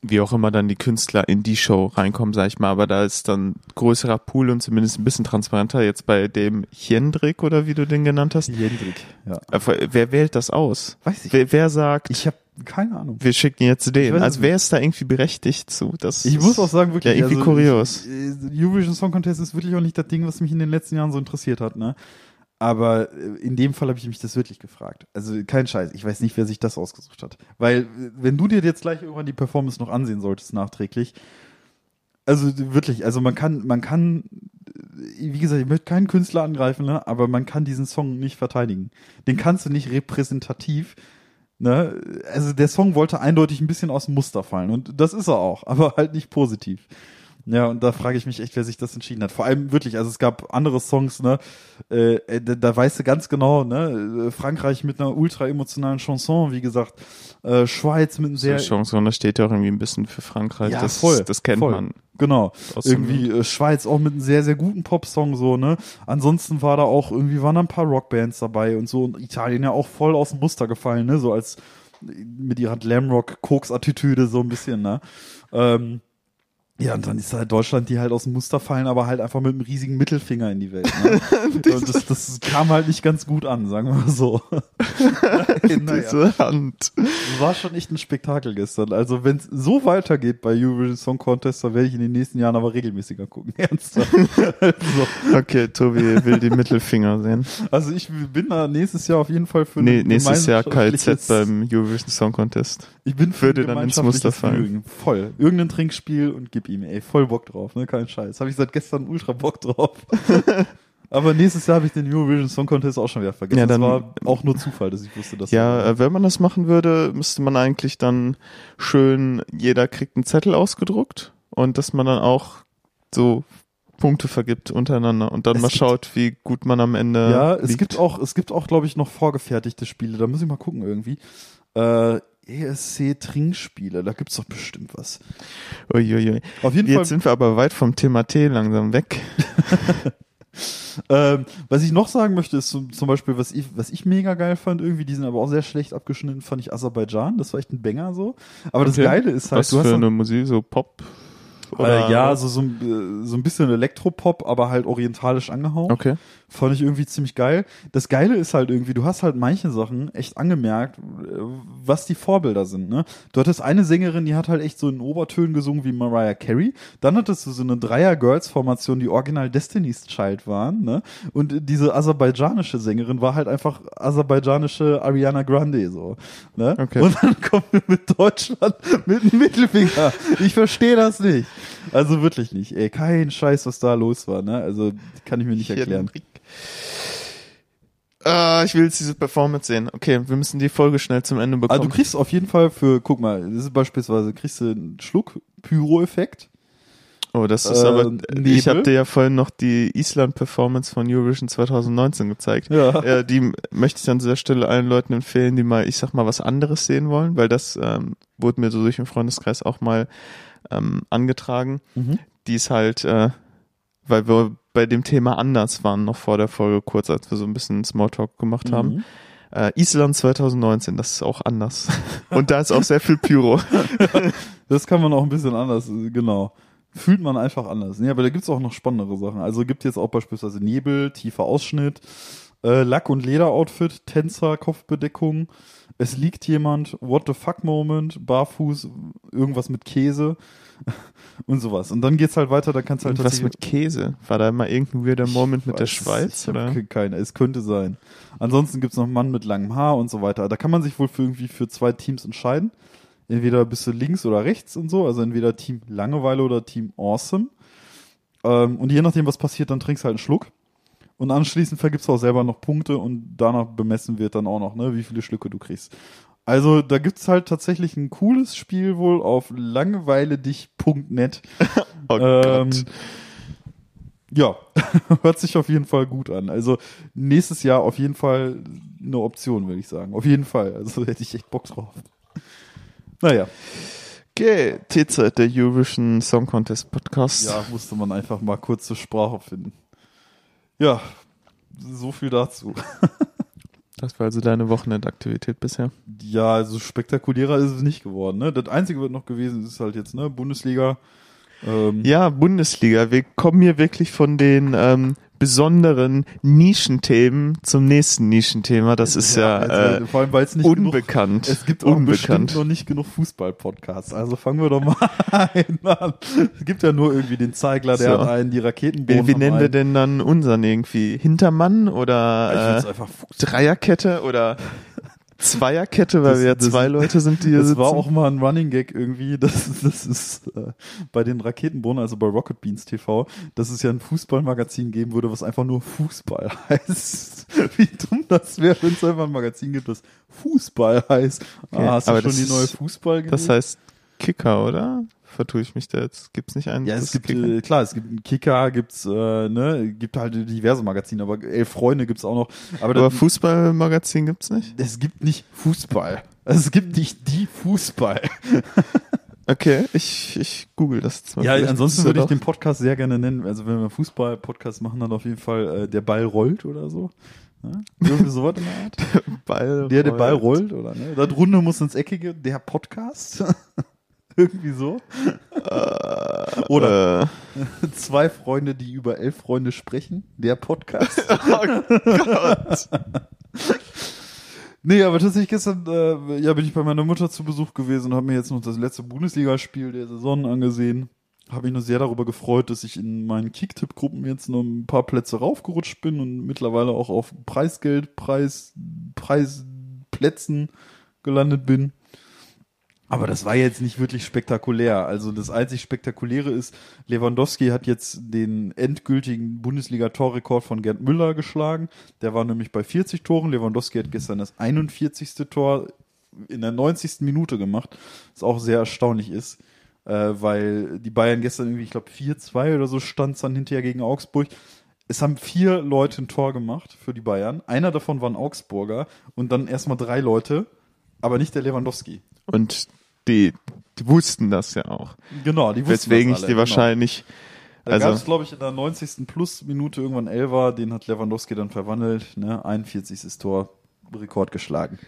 wie auch immer dann die Künstler in die Show reinkommen, sag ich mal, aber da ist dann größerer Pool und zumindest ein bisschen transparenter jetzt bei dem Jendrik oder wie du den genannt hast. Jendrik, ja. Äh, Wer wählt das aus? Weiß ich. Wer, wer sagt, Ich habe keine Ahnung. wir schicken jetzt den? Also wer ist da irgendwie berechtigt zu? Das Ich muss auch sagen, wirklich. Ja, irgendwie also, kurios. äh, Eurovision Song Contest ist wirklich auch nicht das Ding, was mich in den letzten Jahren so interessiert hat, ne? Aber äh, in dem Fall habe ich mich das wirklich gefragt. Also kein Scheiß. Ich weiß nicht, wer sich das ausgesucht hat. Weil, äh, wenn du dir jetzt gleich irgendwann die Performance noch ansehen solltest, nachträglich, also wirklich, also man kann, man kann, äh, wie gesagt, ich möchte keinen Künstler angreifen, ne? aber man kann diesen Song nicht verteidigen. Den kannst du nicht repräsentativ Ne? Also der Song wollte eindeutig ein bisschen aus dem Muster fallen und das ist er auch, aber halt nicht positiv. Ja, und da frage ich mich echt, wer sich das entschieden hat. Vor allem wirklich, also es gab andere Songs, ne, äh, äh, da, da weißt du ganz genau, ne, äh, Frankreich mit einer ultra emotionalen Chanson, wie gesagt, äh, Schweiz mit einem sehr Chance, und das steht ja auch irgendwie ein bisschen für Frankreich. Ja, das, voll, das kennt voll. man. Genau. Irgendwie äh, Schweiz auch mit einem sehr, sehr guten Popsong so, ne? Ansonsten war da auch, irgendwie waren da ein paar Rockbands dabei und so und Italien ja auch voll aus dem Muster gefallen, ne? So als mit ihrer Glamrock-Koks-Attitüde so ein bisschen, ne? Ähm, ja, und dann ist halt Deutschland, die halt aus dem Muster fallen, aber halt einfach mit einem riesigen Mittelfinger in die Welt. Ne? und das, das kam halt nicht ganz gut an, sagen wir mal so. naja. Diese Hand. War schon echt ein Spektakel gestern. Also wenn es so weitergeht bei Eurovision Song Contest, dann werde ich in den nächsten Jahren aber regelmäßiger gucken. Ernsthaft. also, Okay, Tobi will die Mittelfinger sehen. also ich bin da nächstes Jahr auf jeden Fall für Nee, nächstes Jahr KZ beim Eurovision Song Contest. Ich bin für würde dann ins Muster fallen. Voll. Irgendein Trinkspiel und gib ihm, ey, voll Bock drauf, ne? Kein Scheiß. Habe ich seit gestern ultra Bock drauf. Aber nächstes Jahr habe ich den Eurovision Song Contest auch schon wieder vergessen. Ja, das dann- war auch nur Zufall, dass ich wusste, dass Ja, äh, wenn man das machen würde, müsste man eigentlich dann schön, jeder kriegt einen Zettel ausgedruckt und dass man dann auch so Punkte vergibt untereinander und dann Es mal schaut, wie gut man am Ende Ja, es liegt. gibt auch, es gibt auch, glaube ich, noch vorgefertigte Spiele. Da muss ich mal gucken irgendwie. Äh, ESC Trinkspiele, da gibt's doch bestimmt was. Uiuiui. Auf jeden Jetzt Fall, sind wir aber weit vom Thema Tee langsam weg. ähm, was ich noch sagen möchte, ist zum, zum Beispiel, was ich, was ich mega geil fand, irgendwie, die sind aber auch sehr schlecht abgeschnitten, fand ich Aserbaidschan. Das war echt ein Banger so. Aber das Okay. Geile ist halt, Was du hast für eine Musik, so Pop? Oder? äh, ja, so, so, ein- äh, so ein bisschen Elektropop, aber halt orientalisch angehaucht. Okay. Fand ich irgendwie ziemlich geil. Das Geile ist halt irgendwie, du hast halt manche Sachen echt angemerkt, äh, was die Vorbilder sind. Ne? Du hattest eine Sängerin, die hat halt echt so in Obertönen gesungen wie Mariah Carey. Dann hattest du so eine Dreier-Girls-Formation, die original Destiny's Child waren. Ne? Und diese aserbaidschanische Sängerin war halt einfach aserbaidschanische Ariana Grande. so. Ne? Okay. Und dann kommen wir mit Deutschland mit dem Mittelfinger. Ich verstehe das nicht. Also wirklich nicht. Ey, kein Scheiß, was da los war. Ne? Also kann ich mir nicht erklären. Ah, ich will jetzt diese Performance sehen. Okay, wir müssen die Folge schnell zum Ende bekommen. Also du kriegst auf jeden Fall für, guck mal, das ist beispielsweise, kriegst du einen Schluck Pyro-Effekt. oh, das ist äh, aber, Nebel. ich habe dir ja vorhin noch die Island-Performance von Eurovision 2019 gezeigt. Ja. Ja, die möchte ich an dieser Stelle allen Leuten empfehlen, die mal, ich sag mal, was anderes sehen wollen, weil das ähm, wurde mir so durch den Freundeskreis auch mal ähm, angetragen. Mhm. Die ist halt, äh, weil wir bei dem Thema anders waren, noch vor der Folge kurz, als wir so ein bisschen Smalltalk gemacht haben. Mhm. Äh, Island 2019, das ist auch anders. Und da ist auch sehr viel Pyro. Das kann man auch ein bisschen anders, genau. Fühlt man einfach anders. Nee, aber da gibt's auch noch spannendere Sachen. Also gibt jetzt auch beispielsweise Nebel, tiefer Ausschnitt, äh, Lack- und Lederoutfit, Tänzer, Kopfbedeckung. Es liegt jemand, What the fuck Moment, barfuß, irgendwas mit Käse und sowas. Und dann geht's halt weiter, da kannst du halt Und was mit Käse? War da mal irgendein weirder Moment mit der es, Schweiz? Oder? ke- keine, es könnte sein. Ansonsten gibt's noch einen Mann mit langem Haar und so weiter. Da kann man sich wohl für irgendwie für zwei Teams entscheiden. Entweder bist du links oder rechts und so, also entweder Team Langeweile oder Team Awesome. Ähm, und je nachdem, was passiert, dann trinkst du halt einen Schluck. Und anschließend vergibst du auch selber noch Punkte und danach bemessen wird dann auch noch, ne, wie viele Schlücke du kriegst. Also da gibt's halt tatsächlich ein cooles Spiel wohl auf langweiledich.net. Oh Ähm, Gott. ja, hört sich auf jeden Fall gut an. Also nächstes Jahr auf jeden Fall eine Option, würde ich sagen. Auf jeden Fall. Also hätte ich echt Bock drauf. Naja, Okay, T-Zeit, der Eurovision Song Contest Podcast. ja, musste man einfach mal kurz zur Sprache finden. Ja, so viel dazu. Das war also deine Wochenendaktivität bisher. Ja, also spektakulärer ist es nicht geworden. Ne? Das Einzige, was noch gewesen ist, ist halt jetzt ne Bundesliga. Ähm, Ja, Bundesliga. Wir kommen hier wirklich von den ähm, besonderen Nischenthemen zum nächsten Nischenthema. Das ist ja, also, äh, vor allem, weil es nicht genug unbekannt. Es gibt auch bestimmt unbekannt. noch nicht genug Fußball-Podcasts. Also fangen wir doch mal ein an. Es gibt ja nur irgendwie den Zeigler, der So. hat einen, die Raketenbohnen Wie, wie nennen wir denn dann unseren irgendwie? Hintermann oder find's äh, Dreierkette oder Zweierkette, weil Das- wir ja das- zwei Leute sind, die hier Das sitzen? war auch mal ein Running Gag irgendwie. Das, das ist äh, bei den Raketenbohnen, also bei Rocket Beans TV, dass es ja ein Fußballmagazin geben würde, was einfach nur Fußball heißt. Wie dumm das wäre, wenn es einfach ein Magazin gibt, das Fußball heißt. Okay, Ah, hast du schon das die neue Fußball Das heißt Kicker, oder? Vertue ich mich da jetzt? Gibt's nicht einen? Ja, es gibt, äh, klar, es gibt einen Kicker, gibt's, äh, ne, gibt halt diverse Magazine, aber elf Freunde gibt's auch noch. Aber, Aber Fußballmagazin gibt's nicht? es gibt nicht Fußball. Es gibt nicht die Fußball. Okay, ich, ich google das jetzt mal. Ja, ansonsten würde ich den Podcast sehr gerne nennen. Also wenn wir Fußball-Podcast machen, dann auf jeden Fall äh, der Ball rollt oder so. Ja? Irgendwie sowas in der Art. doch Ball. Der, der Ball rollt, oder ne? Das Runde muss ins Eckige, der Podcast. Irgendwie so. Oder Äh, zwei Freunde, die über elf Freunde sprechen. Der Podcast. oh Gott. Nee, aber tatsächlich gestern äh, ja, bin ich bei meiner Mutter zu Besuch gewesen und habe mir jetzt noch das letzte Bundesligaspiel der Saison angesehen. Habe mich nur sehr darüber gefreut, dass ich in meinen Kicktipp-Gruppen jetzt noch ein paar Plätze raufgerutscht bin und mittlerweile auch auf Preisgeld, Preis, Preisplätzen gelandet bin. Aber das war jetzt nicht wirklich spektakulär. Also das einzig Spektakuläre ist, Lewandowski hat jetzt den endgültigen Bundesliga-Torrekord von Gerd Müller geschlagen. Der war nämlich bei 40 Toren. Lewandowski hat gestern das 41. Tor in der 90. Minute gemacht, was auch sehr erstaunlich ist, äh, weil die Bayern gestern irgendwie, ich glaube 4-2 oder so stand dann hinterher gegen Augsburg. Es haben vier Leute ein Tor gemacht für die Bayern. Einer davon war ein Augsburger und dann erstmal drei Leute, aber nicht der Lewandowski. Und die, die wussten das ja auch. Genau, die wussten Weswegen das ich alle, die wahrscheinlich, Genau. Da also gab es, glaube ich, in der 90. Plus-Minute irgendwann Elfer, den hat Lewandowski dann verwandelt, ne? 41. Tor, Rekord geschlagen.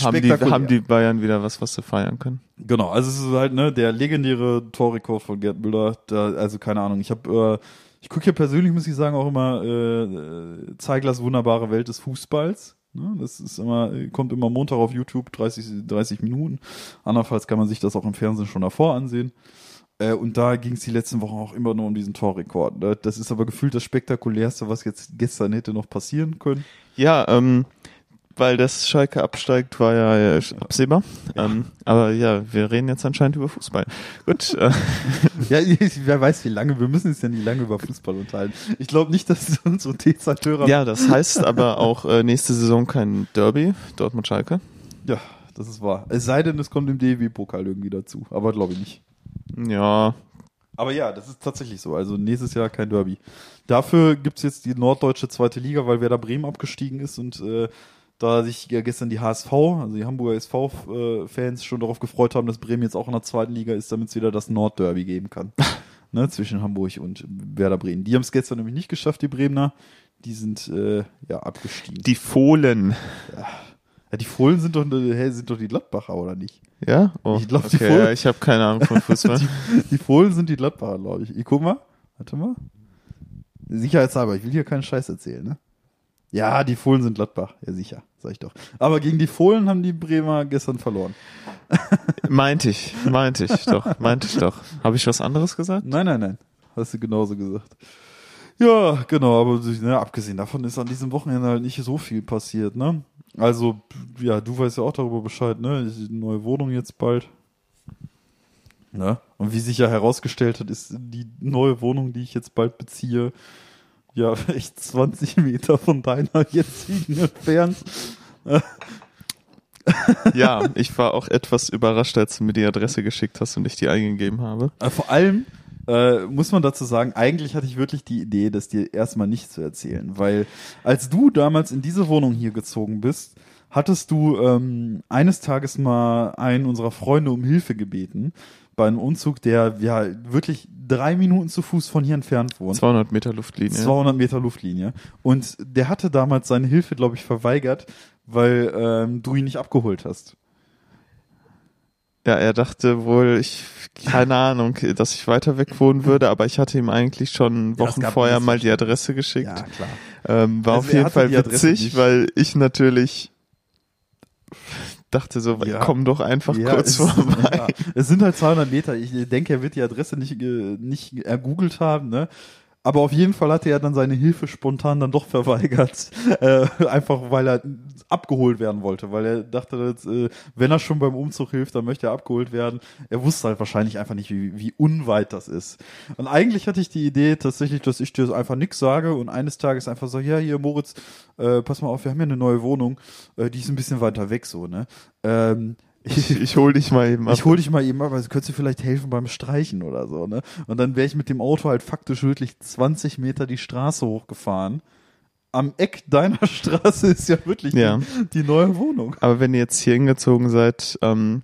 Haben die, haben die Bayern wieder was, was sie feiern können. Genau, also es ist halt, ne, der legendäre Torrekord von Gerd Müller, da, also keine Ahnung, ich habe, äh, ich gucke ja persönlich, muss ich sagen, auch immer äh, äh, Zeiglers wunderbare Welt des Fußballs. Ne? Das ist immer, kommt immer Montag auf YouTube, 30, 30 Minuten. Andernfalls kann man sich das auch im Fernsehen schon davor ansehen. Äh, und da ging es die letzten Wochen auch immer nur um diesen Torrekord. Ne? Das ist aber gefühlt das spektakulärste, was jetzt gestern hätte noch passieren können. Ja, ähm, weil das Schalke absteigt, war ja äh, absehbar. Ähm, aber ja, wir reden jetzt anscheinend über Fußball. Gut, äh, Ja, ich, wer weiß wie lange, wir müssen uns ja nicht lange über Fußball unterhalten. Ich glaube nicht, dass unsere T-Zeit-Hörer ja, das heißt aber auch äh, nächste Saison kein Derby, Dortmund-Schalke. Ja, das ist wahr. Es sei denn, es kommt im DEW-Pokal irgendwie dazu. Aber glaube ich nicht. Ja, Aber ja, das ist tatsächlich so. Also nächstes Jahr kein Derby. Dafür gibt's jetzt die norddeutsche zweite Liga, weil Werder Bremen abgestiegen ist und äh, da sich ja gestern die HSV, also die Hamburger SV-Fans schon darauf gefreut haben, dass Bremen jetzt auch in der zweiten Liga ist, damit es wieder das Nordderby geben kann. ne, zwischen Hamburg und Werder Bremen. Die haben es gestern nämlich nicht geschafft, die Bremer. Die sind äh, ja abgestiegen. Die Fohlen. ja, die Fohlen sind doch, hä, sind doch die Gladbacher, oder nicht? Ja? Oh, Ich glaub, die okay, Fohlen- ja, ich habe keine Ahnung von Fußball. Die Fohlen sind die Gladbacher, glaube ich. Ich guck mal. Warte mal. Sicherheitshalber, ich will hier keinen Scheiß erzählen, ne? Ja, die Fohlen sind Gladbach. Ja, sicher, sag ich doch. Aber gegen die Fohlen haben die Bremer gestern verloren. meinte ich, meinte ich doch, meinte ich doch. Habe ich was anderes gesagt? Nein, nein, nein. Hast du genauso gesagt. Ja, genau, aber ne, abgesehen davon ist an diesem Wochenende halt nicht so viel passiert, ne? Also, ja, du weißt ja auch darüber Bescheid, ne? Die neue Wohnung jetzt bald. Ne? Und wie sich ja herausgestellt hat, ist die neue Wohnung, die ich jetzt bald beziehe, ja, echt 20 Meter von deiner jetzigen entfernt. Ja, ich war auch etwas überrascht, als du mir die Adresse geschickt hast und ich die eingegeben habe. Äh, Vor allem äh, muss man dazu sagen, eigentlich hatte ich wirklich die Idee, das dir erstmal nicht zu erzählen, weil als du damals in diese Wohnung hier gezogen bist, hattest du ähm, eines Tages mal einen unserer Freunde um Hilfe gebeten bei einem Umzug, der ja wirklich drei Minuten zu Fuß von hier entfernt wohnt. 200 Meter Luftlinie. 200 Meter Luftlinie. Und der hatte damals seine Hilfe, glaube ich, verweigert, weil ähm, du ihn nicht abgeholt hast. Ja, er dachte wohl, ich, keine Ahnung, dass ich weiter weg wohnen würde, aber ich hatte ihm eigentlich schon Ja, Wochen gab vorher mal die. Adresse geschickt. Ja, klar. Ähm, war Also auf jeden Fall witzig, weil ich natürlich dachte so, Ja. komm doch einfach Ja, kurz es, vorbei. Ja, es sind halt 200 Meter. Ich denke, er wird die Adresse nicht, nicht ergoogelt haben, ne? Aber auf jeden Fall hatte er dann seine Hilfe spontan dann doch verweigert. Äh, einfach weil er abgeholt werden wollte, weil er dachte, dass, äh, wenn er schon beim Umzug hilft, dann möchte er abgeholt werden. Er wusste halt wahrscheinlich einfach nicht, wie, wie unweit das ist. Und eigentlich hatte ich die Idee tatsächlich, dass ich dir einfach nix sage und eines Tages einfach so, ja, hier Moritz, äh, pass mal auf, wir haben ja eine neue Wohnung, äh, die ist ein bisschen weiter weg so, ne? Ähm, Ich, ich hol dich mal eben ab. ich hol dich mal eben ab, also könntest du vielleicht helfen beim Streichen oder so, ne? Und dann wäre ich mit dem Auto halt faktisch wirklich 20 Meter die Straße hochgefahren. Am Eck deiner Straße ist ja wirklich Ja. die, die neue Wohnung. Aber wenn ihr jetzt hier hingezogen seid, ähm,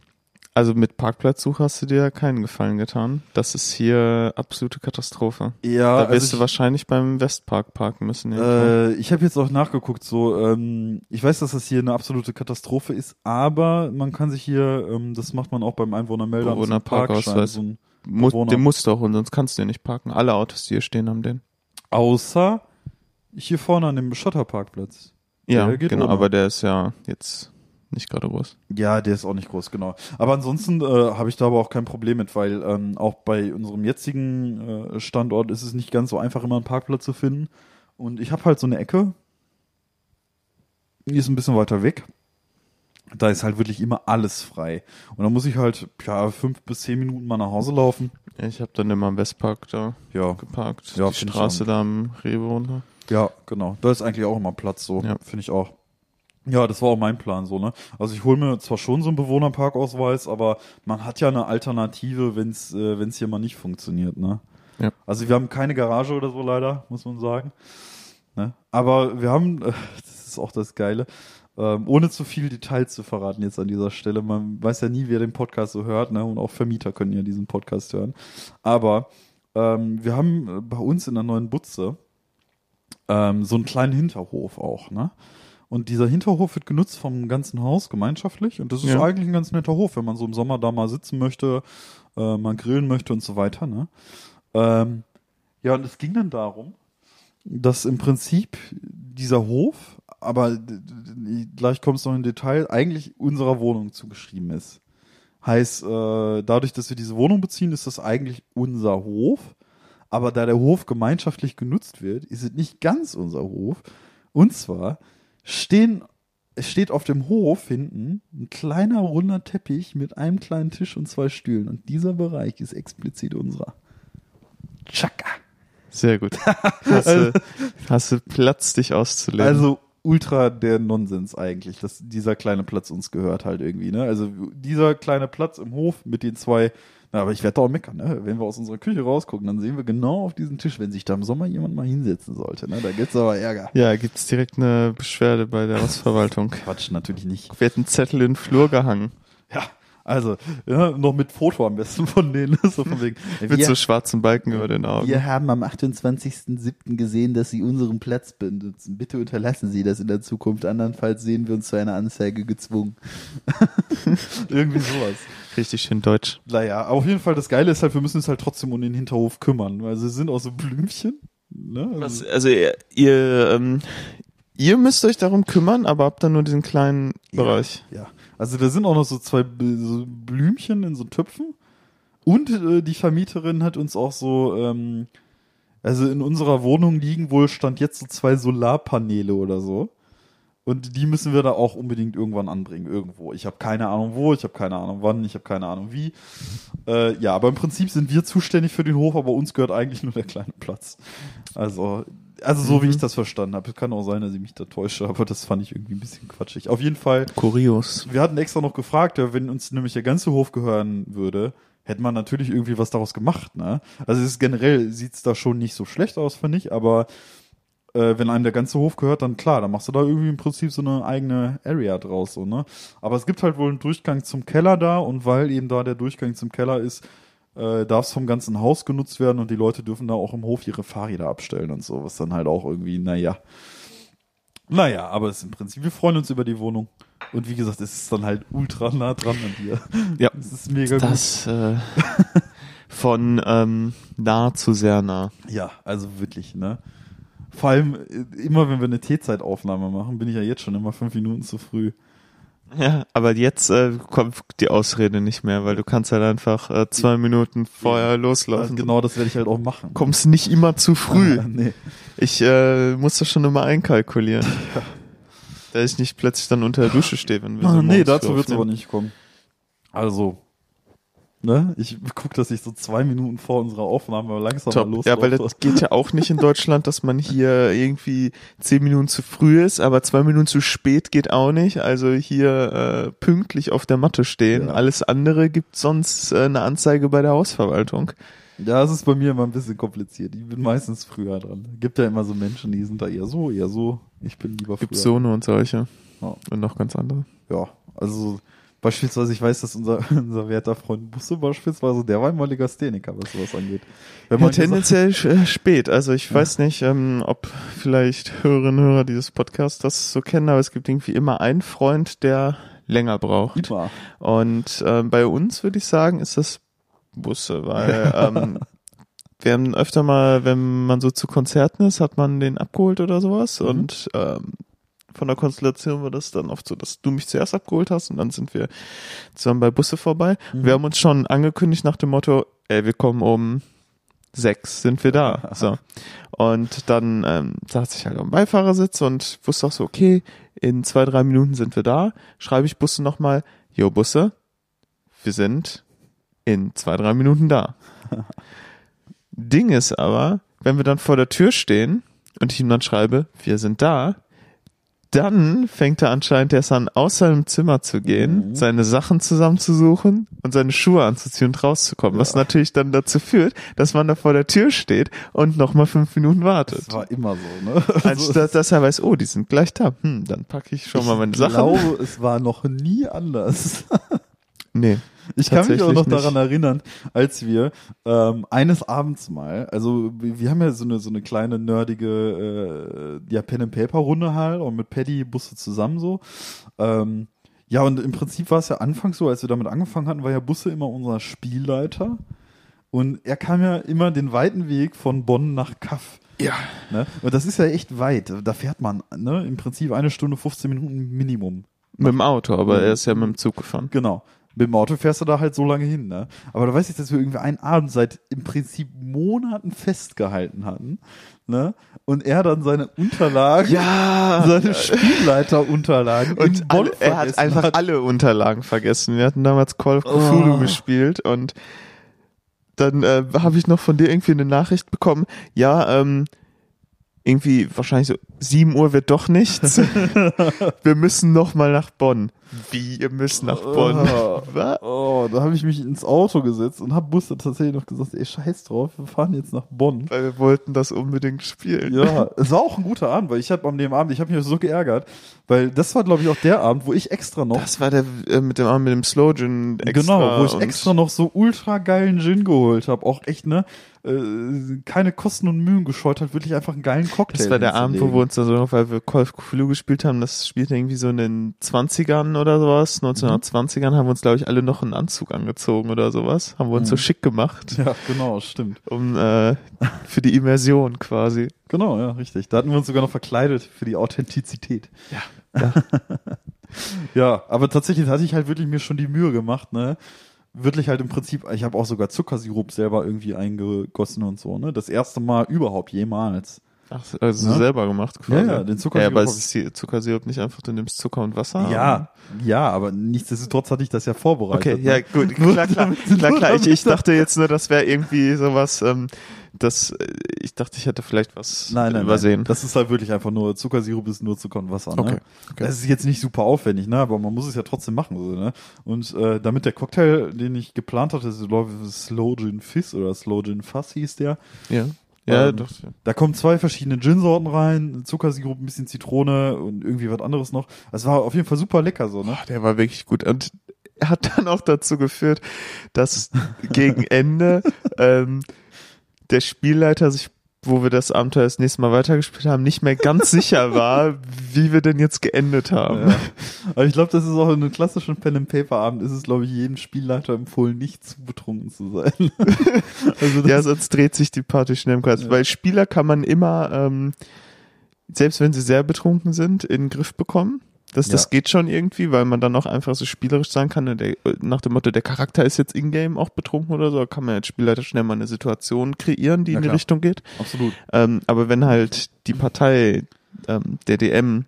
also mit Parkplatzsuche hast du dir ja keinen Gefallen getan. Das ist hier absolute Katastrophe. Ja, da wirst also du wahrscheinlich beim Westpark parken müssen. äh, ich habe jetzt auch nachgeguckt, so, ähm, ich weiß, dass das hier eine absolute Katastrophe ist, aber man kann sich hier, ähm, das macht man auch beim Einwohnermelder, Bewohnerparkausweis. So Bewohner. den musst du auch und sonst kannst du ja nicht parken. Alle Autos, die hier stehen, haben den. außer hier vorne an dem Schotterparkplatz. Ja, genau, ohne. aber der ist ja jetzt nicht gerade groß. Ja, der ist auch nicht groß, genau. Aber ansonsten äh, habe ich da aber auch kein Problem mit, weil ähm, auch bei unserem jetzigen äh, Standort ist es nicht ganz so einfach, immer einen Parkplatz zu finden. Und ich habe halt so eine Ecke, die ist ein bisschen weiter weg. Da ist halt wirklich immer alles frei. Und dann muss ich halt, ja, fünf bis zehn Minuten mal nach Hause laufen. Ich habe dann immer am Westpark da Ja, geparkt. Ja, die Straße da am Rewe runter. Ja, genau. Da ist eigentlich auch immer Platz so. Ja. Finde ich auch. Ja, das war auch mein Plan so, ne? Also ich hole mir zwar schon so einen Bewohnerparkausweis, aber man hat ja eine Alternative, wenn es äh, wenn's hier mal nicht funktioniert, ne? Ja. Also wir haben keine Garage oder so leider, muss man sagen. Ne? Aber wir haben, äh, das ist auch das Geile, ähm, ohne zu viel Details zu verraten jetzt an dieser Stelle. Man weiß ja nie, wer den Podcast so hört, ne? Und auch Vermieter können ja diesen Podcast hören. Aber ähm, wir haben äh, bei uns in der neuen Butze ähm, so einen kleinen Hinterhof auch, ne? Und dieser Hinterhof wird genutzt vom ganzen Haus gemeinschaftlich. Und das ist Ja. eigentlich ein ganz netter Hof, wenn man so im Sommer da mal sitzen möchte, äh, mal grillen möchte und so weiter, ne? Ähm, ja, und es ging dann darum, dass im Prinzip dieser Hof, aber gleich kommt es noch in Detail, eigentlich unserer Wohnung zugeschrieben ist. Heißt, äh, dadurch, dass wir diese Wohnung beziehen, ist das eigentlich unser Hof. Aber da der Hof gemeinschaftlich genutzt wird, ist es nicht ganz unser Hof. Und zwar stehen, steht auf dem Hof hinten ein kleiner runder Teppich mit einem kleinen Tisch und zwei Stühlen. Und dieser Bereich ist explizit unserer. Chaka. Sehr gut. Hast du, hast du Platz, dich auszuleben. Also ultra der Nonsens eigentlich, dass dieser kleine Platz uns gehört halt irgendwie, ne? Also dieser kleine Platz im Hof mit den zwei, na, aber ich werde auch meckern, ne? Wenn wir aus unserer Küche rausgucken, dann sehen wir genau auf diesen Tisch, wenn sich da im Sommer jemand mal hinsetzen sollte, ne? Da gibt's aber Ärger. ja, gibt's direkt eine Beschwerde bei der Hausverwaltung. Quatsch, natürlich nicht. Wird ein Zettel in den Flur gehangen. Ja, Also, ja, noch mit Foto am besten von denen. So von wegen. Mit so schwarzen Balken über den Augen. wir haben am 28.07. gesehen, dass Sie unseren Platz benutzen. Bitte unterlassen Sie das in der Zukunft. Andernfalls sehen wir uns zu einer Anzeige gezwungen. Irgendwie sowas. Richtig schön deutsch. Naja, aber auf jeden Fall, das Geile ist halt, wir müssen uns halt trotzdem um den Hinterhof kümmern. Weil sie sind auch so Blümchen. Ne? Was, Also, ihr, ihr, ähm, ihr müsst euch darum kümmern, aber habt dann nur diesen kleinen Bereich. Ja, also da sind auch noch so zwei so Blümchen in so Töpfen. Und äh, die Vermieterin hat uns auch so, ähm, also in unserer Wohnung liegen wohl stand jetzt so zwei Solarpaneele oder so. Und die müssen wir da auch unbedingt irgendwann anbringen, irgendwo. Ich habe keine Ahnung wo, ich habe keine Ahnung wann, ich habe keine Ahnung wie. Äh, ja, aber im Prinzip sind wir zuständig für den Hof, aber uns gehört eigentlich nur der kleine Platz. Also, also so wie ich das verstanden habe. Es kann auch sein, dass ich mich da täusche, aber das fand ich irgendwie ein bisschen quatschig. Auf jeden Fall Kurios. wir hatten extra noch gefragt, wenn uns nämlich der ganze Hof gehören würde, hätte man natürlich irgendwie was daraus gemacht, ne? Also es ist generell sieht's da schon nicht so schlecht aus, finde ich, aber äh, wenn einem der ganze Hof gehört, dann klar, dann machst du da irgendwie im Prinzip so eine eigene Area draus, so, ne? Aber es gibt halt wohl einen Durchgang zum Keller da und weil eben da der Durchgang zum Keller ist, äh, darf es vom ganzen Haus genutzt werden und die Leute dürfen da auch im Hof ihre Fahrräder abstellen und so, was dann halt auch irgendwie, naja. Naja, aber es ist im Prinzip, wir freuen uns über die Wohnung. Und wie gesagt, es ist dann halt ultra nah dran an dir. Ja. Es ist mega gut. Das äh, von ähm, nah zu sehr nah. Ja, also wirklich, ne? Vor allem, äh, immer wenn wir eine T-Zeitaufnahme machen, bin ich ja jetzt schon immer fünf Minuten zu früh. Ja, aber jetzt äh, kommt die Ausrede nicht mehr, weil du kannst halt einfach äh, zwei Minuten vorher Also loslaufen. genau das werde ich halt auch machen. Kommst nicht immer zu früh. Ah, nee. Ich äh, muss das schon immer einkalkulieren. Da ich nicht plötzlich dann unter der Dusche stehe, wenn wir so Ah, nee, morgens dazu früh wird es aber nicht kommen. Also, ne? Ich guck, dass ich so zwei Minuten vor unserer Aufnahme langsam mal Top. los. Ja, weil das geht ja auch nicht in Deutschland, dass man hier irgendwie zehn Minuten zu früh ist, aber zwei Minuten zu spät geht auch nicht. Also hier äh, pünktlich auf der Matte stehen. Ja. Alles andere gibt sonst äh, eine Anzeige bei der Hausverwaltung. Ja, es ist bei mir immer ein bisschen kompliziert. Ich bin meistens früher dran. Gibt ja immer so Menschen, die sind da eher so, eher so. Ich bin lieber früher. Gibt's Sohne und solche. Ja. Und noch ganz andere. Ja, also beispielsweise, ich weiß, dass unser, unser werter Freund Busse beispielsweise, der war immer Legastheniker, was sowas angeht. Wenn Ja, man gesagt, tendenziell äh, spät. Also ich weiß nicht, ähm, ob vielleicht Hörerinnen und Hörer dieses Podcasts das so kennen, aber es gibt irgendwie immer einen Freund, der länger braucht. immer. Und ähm, bei uns würde ich sagen, ist das Busse, weil ähm, wir haben öfter mal, wenn man so zu Konzerten ist, hat man den abgeholt oder sowas Mhm. und ähm, von der Konstellation war das dann oft so, dass du mich zuerst abgeholt hast und dann sind wir zusammen bei Busse vorbei. Mhm. Wir haben uns schon angekündigt nach dem Motto, ey, wir kommen um sechs, sind wir da. So. Und dann ähm, saß ich halt am Beifahrersitz und wusste auch so, okay, in zwei, drei Minuten sind wir da. Schreibe ich Busse nochmal, jo Busse, wir sind in zwei, drei Minuten da. Ding ist aber, wenn wir dann vor der Tür stehen und ich ihm dann schreibe, wir sind da, dann fängt er anscheinend erst an, aus seinem Zimmer zu gehen, Mhm. seine Sachen zusammenzusuchen und seine Schuhe anzuziehen und rauszukommen. Was natürlich dann dazu führt, dass man da vor der Tür steht und nochmal fünf Minuten wartet. Das war immer so, ne? Anstatt dass er weiß, oh, die sind gleich da. Hm, dann packe ich schon mal meine ich Sachen. glaube, es war noch nie anders. nee. Ich kann mich auch noch nicht. daran erinnern, als wir ähm, eines Abends mal, also wir wir haben ja so eine so eine kleine nerdige äh, ja Pen and Paper Runde halt und mit Paddy Busse zusammen so. Ähm, ja und im Prinzip war es ja anfangs so, als wir damit angefangen hatten, war ja Busse immer unser Spielleiter und er kam ja immer den weiten Weg von Bonn nach Kaff. Ja. Ne? Und das ist ja echt weit. Da fährt man ne, im Prinzip eine Stunde 15 Minuten Minimum. Mit dem Auto, aber Mhm. er ist ja mit dem Zug gefahren. Genau. Mit dem Auto fährst du da halt so lange hin, ne? Aber da weiß ich, dass wir irgendwie einen Abend seit im Prinzip Monaten festgehalten hatten, ne? Und er dann seine Unterlagen, Ja. seine Spielleiterunterlagen Und Bonn alle, er hat einfach hat. alle Unterlagen vergessen. Wir hatten damals Call of Cthulhu Oh. gespielt und dann äh, habe ich noch von dir irgendwie eine Nachricht bekommen. Ja, ähm, irgendwie wahrscheinlich so 7 Uhr wird doch nichts. Wir müssen noch mal nach Bonn. Wie, ihr müsst nach Bonn? Oh, oh, da habe ich mich ins Auto gesetzt und hab Buster tatsächlich noch gesagt, ey, scheiß drauf, wir fahren jetzt nach Bonn. Weil wir wollten das unbedingt spielen. Ja, es war auch ein guter Abend, weil ich habe an dem Abend, ich habe mich so geärgert, weil das war, glaube ich, auch der Abend, wo ich extra noch, Das war der äh, mit dem Arm mit dem Slow Gin extra. genau, wo ich extra noch so ultra geilen Gin geholt habe, auch echt, ne, äh, keine Kosten und Mühen gescheut hat, wirklich einfach einen geilen Cocktail. Das war der Abend, wo wir uns da so noch, weil wir Call of Cthulhu gespielt haben, das spielte irgendwie so in den 20ern oder sowas, 1920ern haben wir uns, glaube ich, alle noch einen Anzug angezogen oder sowas, haben wir uns so Mhm. schick gemacht, Ja, genau, stimmt. um äh, für die Immersion quasi. Genau, ja, richtig. Da hatten wir uns sogar noch verkleidet für die Authentizität. Ja. Ja. Ja, aber tatsächlich hatte ich halt wirklich mir schon die Mühe gemacht, ne? Wirklich halt im Prinzip, ich habe auch sogar Zuckersirup selber irgendwie eingegossen und so, ne? Das erste Mal überhaupt jemals. Ach, also Ja. selber gemacht quasi. Ja, ja, den Ja, Zuckersirup aber es ist die Zuckersirup nicht einfach, du nimmst Zucker und Wasser? Ja, ja, aber nichtsdestotrotz hatte ich das ja vorbereitet. Okay, ja, ne? gut, klar, klar, klar, klar. Ich, ich dachte jetzt nur, das wäre irgendwie sowas, ähm, das, äh, ich dachte, ich hätte vielleicht was Nein, nein, übersehen. nein. Das ist halt wirklich einfach nur, Zuckersirup ist nur Zucker und Wasser, ne? Okay, okay. Das ist jetzt nicht super aufwendig, ne? Aber man muss es ja trotzdem machen, so, ne? Und äh, damit der Cocktail, den ich geplant hatte, Slow Gin Fizz oder Slow Gin Fuzz hieß der, ja, ja, Ähm, doch. Da kommen zwei verschiedene Gin-Sorten rein, Zuckersirup, ein bisschen Zitrone und irgendwie was anderes noch. Es war auf jeden Fall super lecker so, ne? Boah, der war wirklich gut und er hat dann auch dazu geführt, dass gegen Ende ähm, der Spielleiter sich, wo wir das Abenteuer das nächste Mal weitergespielt haben, nicht mehr ganz sicher war, wie wir denn jetzt geendet haben. Ja. Aber ich glaube, das ist auch in einem klassischen Pen and Paper Abend ist es glaube ich jedem Spielleiter empfohlen, nicht zu betrunken zu sein. also Ja, sonst dreht sich die Party schnell im Kreis. Ja. Weil Spieler kann man immer, ähm, selbst wenn sie sehr betrunken sind, in den Griff bekommen. Das, das Ja. geht schon irgendwie, weil man dann auch einfach so spielerisch sein kann. Der, nach dem Motto, der Charakter ist jetzt in-game auch betrunken oder so, kann man als Spielleiter schnell mal eine Situation kreieren, die Ja, in die klar. Richtung geht. absolut. Ähm, aber wenn halt die Partei, ähm, der DM,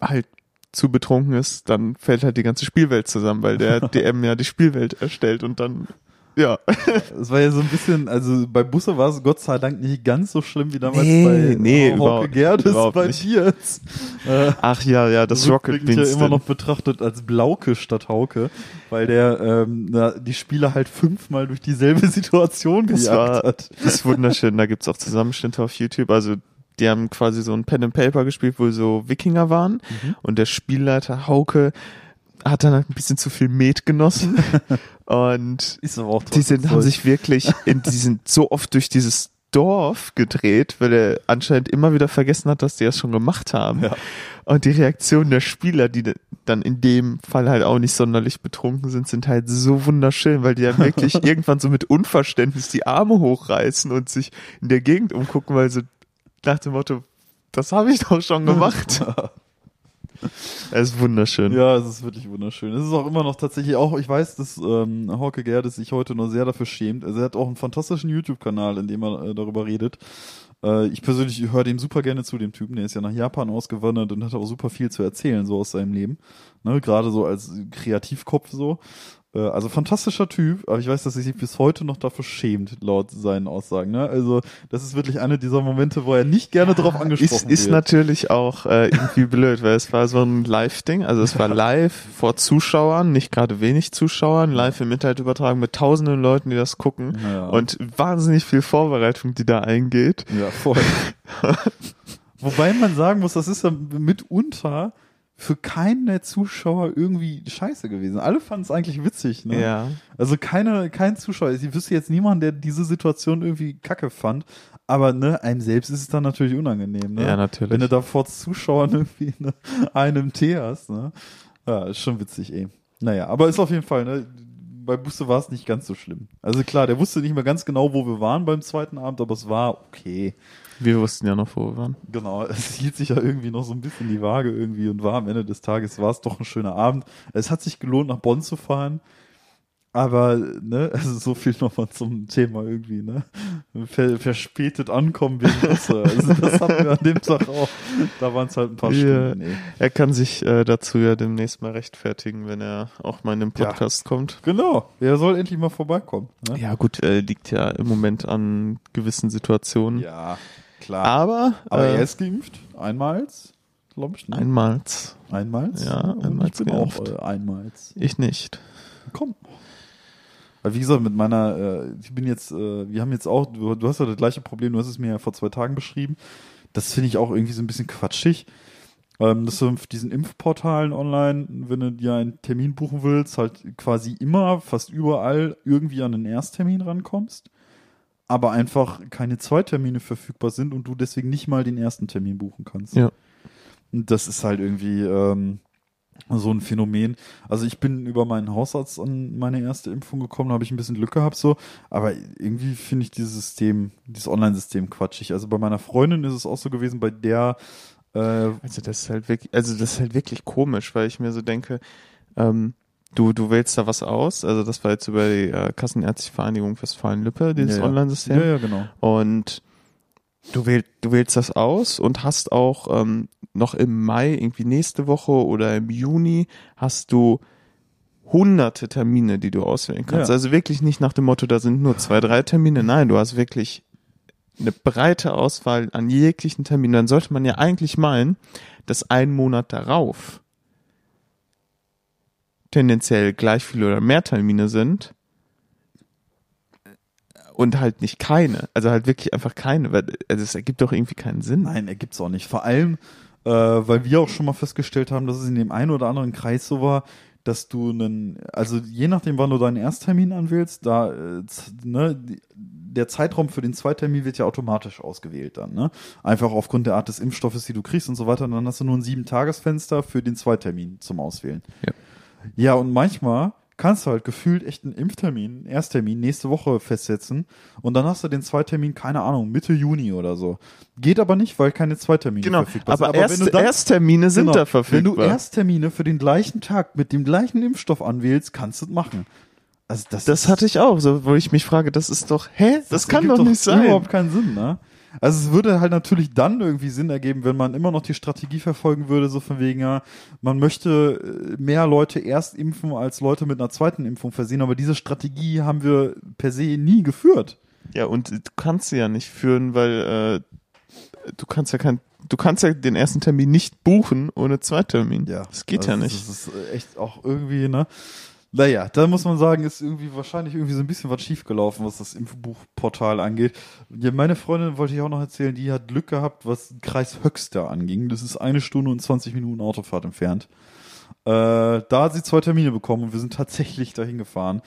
halt zu betrunken ist, dann fällt halt die ganze Spielwelt zusammen, weil der DM ja die Spielwelt erstellt und dann, ja. Es war ja so ein bisschen, also bei Busse war es Gott sei Dank nicht ganz so schlimm wie damals Nee, bei nee, Hauke Gerdes bei dir. Äh, Ach ja, ja, das Rocket Beans. ja immer noch betrachtet als Blauke statt Hauke, weil der ähm, na, die Spieler halt fünfmal durch dieselbe Situation Das gejagt war- hat. Das ist wunderschön. Da gibt's auch Zusammenschnitte auf YouTube. Also die haben quasi so ein Pen and Paper gespielt, wo so Wikinger waren. Mhm. Und der Spielleiter Hauke hat dann halt ein bisschen zu viel Met genossen. und die sind, haben sich wirklich in, die sind so oft durch dieses Dorf gedreht, weil er anscheinend immer wieder vergessen hat, dass die das schon gemacht haben. Ja. Und die Reaktionen der Spieler, die dann in dem Fall halt auch nicht sonderlich betrunken sind, sind halt so wunderschön, weil die ja wirklich irgendwann so mit Unverständnis die Arme hochreißen und sich in der Gegend umgucken, weil sie nach dem Motto, das habe ich doch schon gemacht. Es ist wunderschön. Ja, es ist wirklich wunderschön. Es ist auch immer noch tatsächlich auch, ich weiß, dass ähm, Hauke Gerdes sich heute noch sehr dafür schämt. Also er hat auch einen fantastischen YouTube-Kanal, in dem er äh, darüber redet. Äh, ich persönlich höre dem super gerne zu, dem Typen. Der ist ja nach Japan ausgewandert und hat auch super viel zu erzählen, so aus seinem Leben. Ne, Gerade so als Kreativkopf so. Äh, also fantastischer Typ, aber ich weiß, dass er sich bis heute noch dafür schämt, laut seinen Aussagen. Ne? Also das ist wirklich einer dieser Momente, wo er nicht gerne drauf angesprochen Ist, ist wird. natürlich auch äh, irgendwie blöd, weil es war so ein Live-Ding, also es war live vor Zuschauern, nicht gerade wenig Zuschauern, live im Internet übertragen mit tausenden Leuten, die das gucken Ja. und wahnsinnig viel Vorbereitung, die da eingeht. Ja, voll. Wobei man sagen muss, das ist ja mitunter für keinen der Zuschauer irgendwie scheiße gewesen. Alle fanden es eigentlich witzig, ne? Ja. Also keine, kein Zuschauer. Ich wüsste jetzt niemanden, der diese Situation irgendwie kacke fand. Aber ne, einem selbst ist es dann natürlich unangenehm, ne? Ja, natürlich. Wenn du da vor Zuschauern irgendwie ne, einen Tee hast, ne? Ja, ist schon witzig, ey. Naja, aber ist auf jeden Fall, ne? Bei Busse war es nicht ganz so schlimm. Also klar, der wusste nicht mehr ganz genau, wo wir waren beim zweiten Abend, aber es war okay. Wir wussten ja noch, wo wir waren. Genau, es hielt sich ja irgendwie noch so ein bisschen die Waage irgendwie und war am Ende des Tages war es doch ein schöner Abend. Es hat sich gelohnt, nach Bonn zu fahren. Aber, ne, also so viel nochmal zum Thema irgendwie, ne? Ver, verspätet ankommen wegen Busse. Also das hatten wir an dem Tag auch. Da waren es halt ein paar Ja. Stunden, ey. Er kann sich äh, dazu ja demnächst mal rechtfertigen, wenn er auch mal in den Ja. Podcast kommt. Genau, er soll endlich mal vorbeikommen. Ne? Ja gut, äh, liegt ja im Moment an gewissen Situationen. Ja, klar. Aber, Aber äh, er ist geimpft, einmals. glaube ich. Ne? Einmals. Einmals? Ja, Und einmals Ich bin auch geimpft. äh, einmals. Ich nicht. Komm. Weil wie gesagt, mit meiner, äh, ich bin jetzt, äh, wir haben jetzt auch, du, du hast ja das gleiche Problem, du hast es mir ja vor zwei Tagen beschrieben. Das finde ich auch irgendwie so ein bisschen quatschig. Ähm, dass du auf diesen Impfportalen online, wenn du dir einen Termin buchen willst, halt quasi immer, fast überall irgendwie an den Ersttermin rankommst, aber einfach keine Zweitermine verfügbar sind und du deswegen nicht mal den ersten Termin buchen kannst. Ja. Und das ist halt irgendwie ähm, so ein Phänomen. Also ich bin über meinen Hausarzt an meine erste Impfung gekommen, da habe ich ein bisschen Glück gehabt so, aber irgendwie finde ich dieses System, dieses Online-System quatschig. Also bei meiner Freundin ist es auch so gewesen, bei der äh, Also das ist halt wirklich, also das ist halt wirklich komisch, weil ich mir so denke, ähm, du, du wählst da was aus. Also das war jetzt über die äh, Kassenärztliche Vereinigung Westfalen-Lippe, dieses Ja, ja. Online-System. ja, ja, genau. Und du, wähl, du wählst das aus und hast auch ähm, noch im Mai, irgendwie nächste Woche oder im Juni, hast du hunderte Termine, die du auswählen kannst. Ja. Also wirklich nicht nach dem Motto, da sind nur zwei, drei Termine. Nein, du hast wirklich eine breite Auswahl an jeglichen Terminen. Dann sollte man ja eigentlich meinen, dass ein Monat darauf tendenziell gleich viele oder mehr Termine sind und halt nicht keine. Also halt wirklich einfach keine, weil also es ergibt doch irgendwie keinen Sinn. Nein, ergibt's auch nicht. Vor allem, äh, weil wir auch schon mal festgestellt haben, dass es in dem einen oder anderen Kreis so war, dass du einen, also je nachdem, wann du deinen Ersttermin anwählst, da, äh, ne, der Zeitraum für den Zweitermin wird ja automatisch ausgewählt dann, ne? Einfach aufgrund der Art des Impfstoffes, die du kriegst und so weiter. Und dann hast du nur ein Sieben-Tagesfenster für den Zweitermin zum Auswählen. Ja. Ja, und manchmal kannst du halt gefühlt echt einen Impftermin, einen Ersttermin nächste Woche festsetzen und dann hast du den Zweitermin, keine Ahnung, Mitte Juni oder so. Geht aber nicht, weil keine Zweitermine Genau, verfügbar aber, sind. erst, wenn du dann, Ersttermine sind genau, da verfügbar. Wenn du Ersttermine für den gleichen Tag mit dem gleichen Impfstoff anwählst, kannst du es machen. Also das, das hatte ich auch, so, wo ich mich frage, das ist doch, hä? Das, kann ergibt doch nicht sein. Überhaupt keinen Sinn, ne? Also es würde halt natürlich dann irgendwie Sinn ergeben, wenn man immer noch die Strategie verfolgen würde, so von wegen, ja, man möchte äh, mehr Leute erst impfen, als Leute mit einer zweiten Impfung versehen, aber diese Strategie haben wir per se nie geführt. Ja, und du kannst sie ja nicht führen, weil äh, du kannst ja kein, du kannst ja den ersten Termin nicht buchen ohne Zweitermin. Das geht ja Also nicht. Das ist echt auch irgendwie, ne? Naja, da muss man sagen, ist irgendwie wahrscheinlich irgendwie so ein bisschen was schiefgelaufen, was das Impfbuchportal angeht. Ja, meine Freundin wollte ich auch noch erzählen, die hat Glück gehabt, was Kreis Höxter anging. Das ist eine Stunde und 20 Minuten Autofahrt entfernt. Äh, da hat sie zwei Termine bekommen und wir sind tatsächlich dahin gefahren.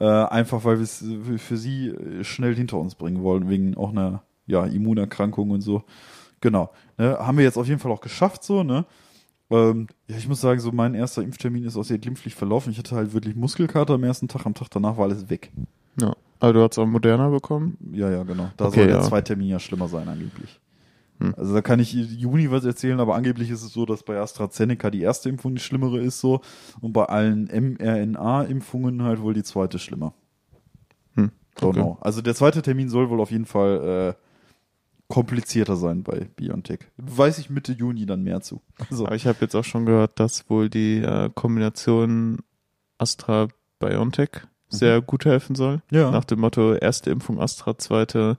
Äh, einfach weil wir es für- für sie äh, schnell hinter uns bringen wollen, wegen auch einer ja, Immunerkrankung und so. Genau. Ne, haben wir jetzt auf jeden Fall auch geschafft, so, ne? Ähm, ja, ich muss sagen, so mein erster Impftermin ist auch sehr glimpflich verlaufen. Ich hatte halt wirklich Muskelkater am ersten Tag, am Tag danach war alles weg. Ja. Aber du hast auch moderner bekommen. Ja, ja, genau. Da Okay, soll der ja. Zweitermin ja schlimmer sein angeblich. Hm. Also da kann ich Juni was erzählen, aber angeblich ist es so, dass bei AstraZeneca die erste Impfung die schlimmere ist so und bei allen mRNA-Impfungen halt wohl die zweite schlimmer. Hm. Don't Okay. know. Also der zweite Termin soll wohl auf jeden Fall äh, komplizierter sein bei BioNTech. Weiß ich Mitte Juni dann mehr zu. Also, Aber ich habe jetzt auch schon gehört, dass wohl die äh, Kombination Astra-BioNTech sehr gut helfen soll. Mhm. ja. Nach dem Motto, erste Impfung Astra, zweite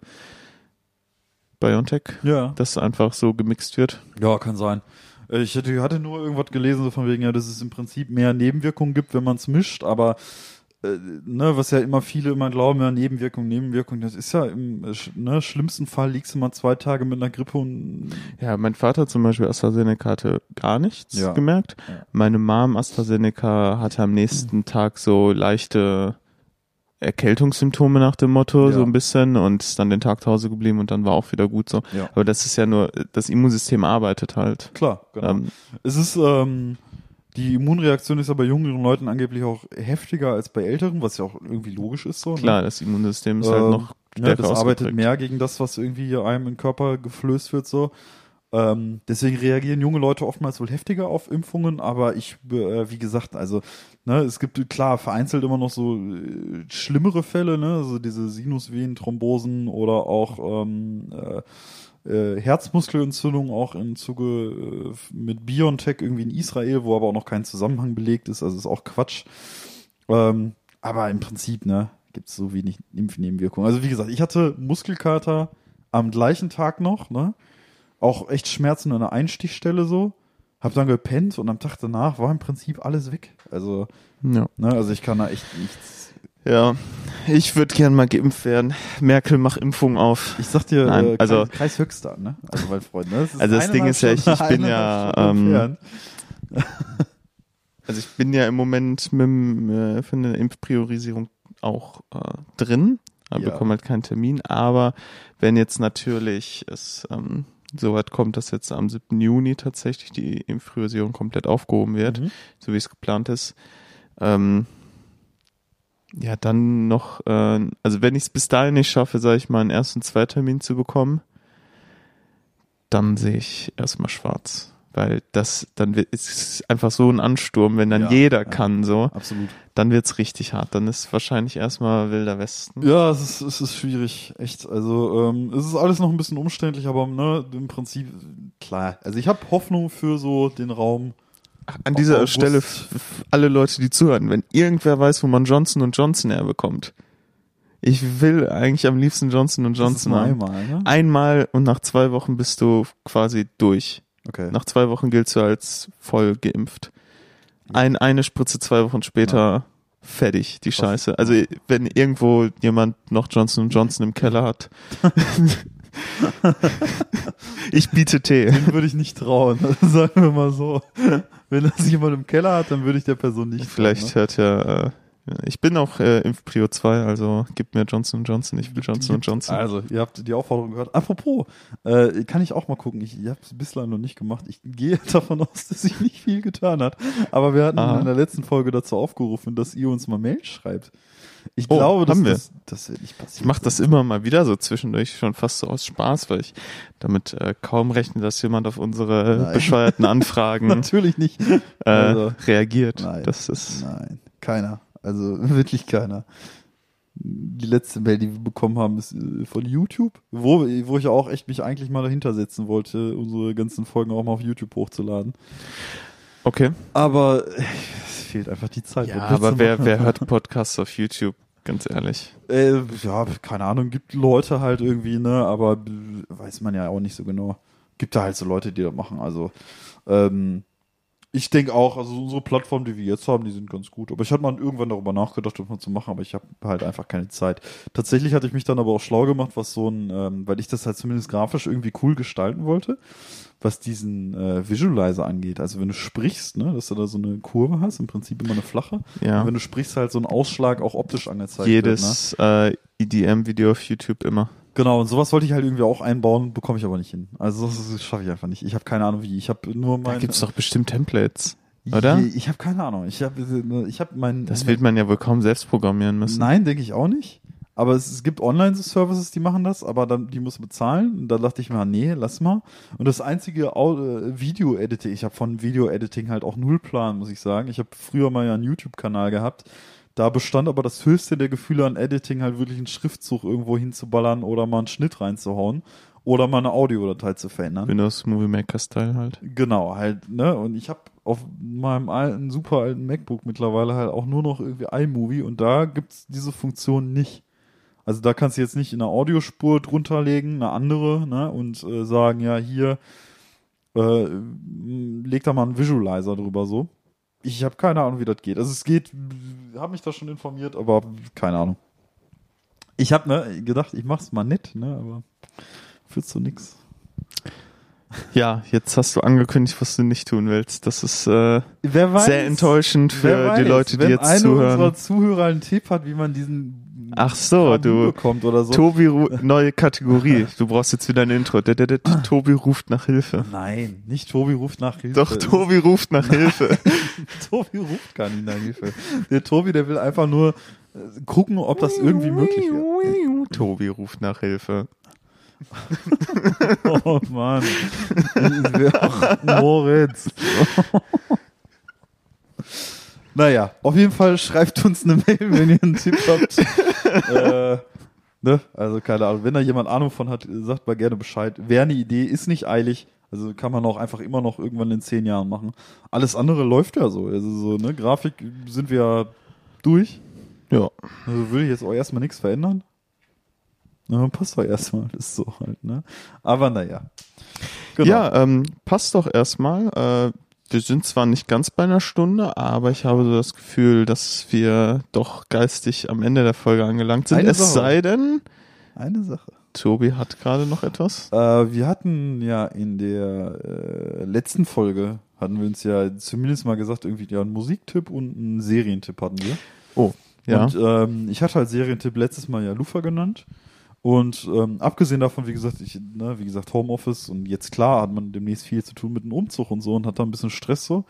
BioNTech. ja. Dass einfach so gemixt wird. Ja, kann sein. Ich hatte, hatte nur irgendwas gelesen, so von wegen, ja, dass es im Prinzip mehr Nebenwirkungen gibt, wenn man es mischt, aber äh, ne, was ja immer viele immer glauben, ja, Nebenwirkung, Nebenwirkung, das ist ja im äh, ne, schlimmsten Fall liegst du mal zwei Tage mit einer Grippe und Ja, mein Vater zum Beispiel AstraZeneca hatte gar nichts Ja. gemerkt. Ja. Meine Mom AstraZeneca hatte am nächsten Tag so leichte Erkältungssymptome nach dem Motto, Ja. so ein bisschen und ist dann den Tag zu Hause geblieben und dann war auch wieder gut so. Ja. Aber das ist ja nur, das Immunsystem arbeitet halt. klar, genau. Ähm, Es ist, ähm, die Immunreaktion ist ja bei jüngeren Leuten angeblich auch heftiger als bei älteren, was ja auch irgendwie logisch ist so. ne? klar, das Immunsystem ist halt Ähm, noch Ja, stärker das arbeitet mehr gegen das, was irgendwie einem im Körper geflößt wird, so. Ähm, deswegen reagieren junge Leute oftmals wohl heftiger auf Impfungen, aber ich, äh, wie gesagt, also, ne, es gibt klar vereinzelt immer noch so äh, schlimmere Fälle, ne, also diese Sinusvenenthrombosen oder auch ähm, äh, äh, Herzmuskelentzündung auch im Zuge äh, mit BioNTech irgendwie in Israel, wo aber auch noch kein Zusammenhang belegt ist, also ist auch Quatsch. Ähm, aber im Prinzip, ne, gibt es so wenig Impfnebenwirkungen. Also wie gesagt, ich hatte Muskelkater am gleichen Tag noch, ne? Auch echt Schmerzen an der Einstichstelle so. hab dann gepennt und am Tag danach war im Prinzip alles weg. Also, Ja. ne, also ich kann da echt nichts. Ja, ich würde gern mal geimpft werden. Merkel, mach Impfung auf. Ich sag dir, Nein, äh, Kreis, also- Kreis Höchster, ne? Also mein Freund, ne? ist Also das Ding ist ja, ich- ich bin ja, ähm. Also ich bin ja im Moment mit, äh, für eine Impfpriorisierung auch äh, drin, aber Ja. bekomme halt keinen Termin. Aber wenn jetzt natürlich es ähm, so weit kommt, dass jetzt am 7. Juni tatsächlich die Impfpriorisierung komplett aufgehoben wird, Mhm. so wie es geplant ist, ähm, ja, dann noch, äh, also wenn ich es bis dahin nicht schaffe, sage ich mal, einen ersten Zweitermin zu bekommen, dann sehe ich erstmal schwarz. Weil das, dann wird, es ist einfach so ein Ansturm, wenn dann Ja, jeder ja. kann so, Absolut. dann wird's richtig hart. Dann ist wahrscheinlich erstmal Wilder Westen. Ja, es ist, es ist schwierig, echt. Also ähm, es ist alles noch ein bisschen umständlich, aber ne, im Prinzip klar. Also ich habe Hoffnung für so den Raum. An dieser August. Stelle alle Leute, die zuhören, wenn irgendwer weiß, wo man Johnson Johnson herbekommt. Ich will eigentlich am liebsten Johnson Johnson haben. einmal, ne? Einmal und nach zwei Wochen bist du quasi durch. Okay. Nach zwei Wochen giltst du als voll geimpft. Ein, eine Spritze zwei Wochen später fertig, die Scheiße. Also wenn irgendwo jemand noch Johnson Johnson im Keller hat. ich biete Tee. Den würde ich nicht trauen, sagen wir mal so. Wenn das jemand im Keller hat, dann würde ich der Person nicht Vielleicht trauen. hört ja, äh, ich bin auch äh, Impfprio 2, also gib mir Johnson Johnson, ich will Johnson Johnson. Also, ihr habt die Aufforderung gehört. Apropos, äh, kann ich auch mal gucken. Ich, ich habe es bislang noch nicht gemacht. Ich gehe davon aus, dass sich nicht viel getan hat. Aber wir hatten Aha. in der letzten Folge dazu aufgerufen, dass ihr uns mal Mail schreibt. Ich Oh, glaube, wir. das, das wird nicht passieren. Ich mache das immer mal wieder so zwischendurch schon fast so aus Spaß, weil ich damit äh, kaum rechne, dass jemand auf unsere Nein. bescheuerten Anfragen Natürlich nicht. äh, Also, reagiert. nein. Das ist Nein, keiner. Also wirklich keiner. Die letzte Mail, die wir bekommen haben, ist äh, von YouTube, wo, wo ich auch echt mich eigentlich mal dahinter setzen wollte, unsere ganzen Folgen auch mal auf YouTube hochzuladen. okay. Aber äh, fehlt einfach die Zeit. Ja, aber wer, wer hört Podcasts auf YouTube? Ganz ehrlich. Äh, ja, keine Ahnung, gibt Leute halt irgendwie, ne, aber weiß man ja auch nicht so genau. Gibt da halt so Leute, die das machen. Also, ähm, ich denke auch, also unsere Plattformen, die wir jetzt haben, die sind ganz gut. Aber ich hatte mal irgendwann darüber nachgedacht, das mal zu machen, aber ich habe halt einfach keine Zeit. Tatsächlich hatte ich mich dann aber auch schlau gemacht, was so ein, ähm, weil ich das halt zumindest grafisch irgendwie cool gestalten wollte, was diesen äh, Visualizer angeht. Also wenn du sprichst, ne, dass du da so eine Kurve hast, im Prinzip immer eine flache. Ja. Und wenn du sprichst, halt so ein Ausschlag auch optisch angezeigt wird. Ne? Jedes äh, EDM-Video auf YouTube immer. Genau, und sowas wollte ich halt irgendwie auch einbauen, bekomme ich aber nicht hin. Also das, schaffe ich einfach nicht. Ich habe keine Ahnung wie. Ich habe nur Da mein. gibt's doch bestimmt Templates, oder? Je- Ich habe keine Ahnung. Ich habe ich habe mein. Das wird man ja wohl kaum selbst programmieren müssen. Nein, denke ich auch nicht. Aber es, es gibt Online-Services, die machen das, aber dann die musst du bezahlen. Und da dachte ich mir, nee, lass mal. Und das einzige äh, Video-Editing, ich habe von Video-Editing halt auch null Plan, muss ich sagen. Ich habe früher mal ja einen YouTube-Kanal gehabt. Da bestand aber das höchste der Gefühle an Editing halt wirklich einen Schriftzug irgendwo hinzuballern oder mal einen Schnitt reinzuhauen oder mal eine Audiodatei zu verändern. Windows Movie Maker Style halt. Genau, halt, ne? Und ich habe auf meinem alten, super alten MacBook mittlerweile halt auch nur noch irgendwie iMovie und da gibt's diese Funktion nicht. Also da kannst du jetzt nicht in eine Audiospur drunter legen, eine andere, ne? Und äh, sagen, ja, hier, äh, leg da mal einen Visualizer drüber so. Ich habe keine Ahnung, wie das geht. Also es geht, habe mich da schon informiert, aber keine Ahnung. Ich habe ne, gedacht, ich mach's mal nett, ne? Aber führt zu nix. Ja, jetzt hast du angekündigt, was du nicht tun willst. Das ist äh, weiß, sehr enttäuschend für die Leute, die wenn jetzt einer zuhören. unserer Zuhörer einen Tipp hat, wie man diesen Ach so, du bekommt oder so. Tobi neue Kategorie. Du brauchst jetzt wieder ein Intro. D -d -d -d Tobi ruft nach Hilfe. Nein, nicht Tobi ruft nach Hilfe. Doch, Tobi ruft nach Hilfe. Tobi ruft gar nicht nach Hilfe. Der Tobi, der will einfach nur äh, gucken, ob das irgendwie möglich wäre. Tobi ruft nach Hilfe. Oh Mann. Auch Moritz. Naja, auf jeden Fall schreibt uns eine Mail, wenn ihr einen Tipp habt. äh, ne? Also keine Ahnung, wenn da jemand Ahnung von hat, sagt mal gerne Bescheid. Wäre eine Idee, ist nicht eilig. Also kann man auch einfach immer noch irgendwann in zehn Jahren machen. Alles andere läuft ja so. Also so, ne, Grafik sind wir ja durch. Ja. Also würde ich jetzt auch erstmal nichts verändern. Na, passt doch erstmal, ist so halt, ne? Aber naja. Genau. Ja, ähm, passt doch erstmal. Äh, wir sind zwar nicht ganz bei einer Stunde, aber ich habe so das Gefühl, dass wir doch geistig am Ende der Folge angelangt sind. Eine es Sache. sei denn, Eine Sache. Tobi hat gerade noch etwas. Äh, wir hatten ja in der äh, letzten Folge, hatten wir uns ja zumindest mal gesagt, irgendwie ja einen Musiktipp und einen Serientipp hatten wir. Oh, ja. Und ähm, ich hatte als Serientipp letztes Mal ja Lufa genannt. Und ähm, abgesehen davon, wie gesagt, ich, ne, wie gesagt, Homeoffice und jetzt klar hat man demnächst viel zu tun mit dem Umzug und so und hat da ein bisschen Stress so.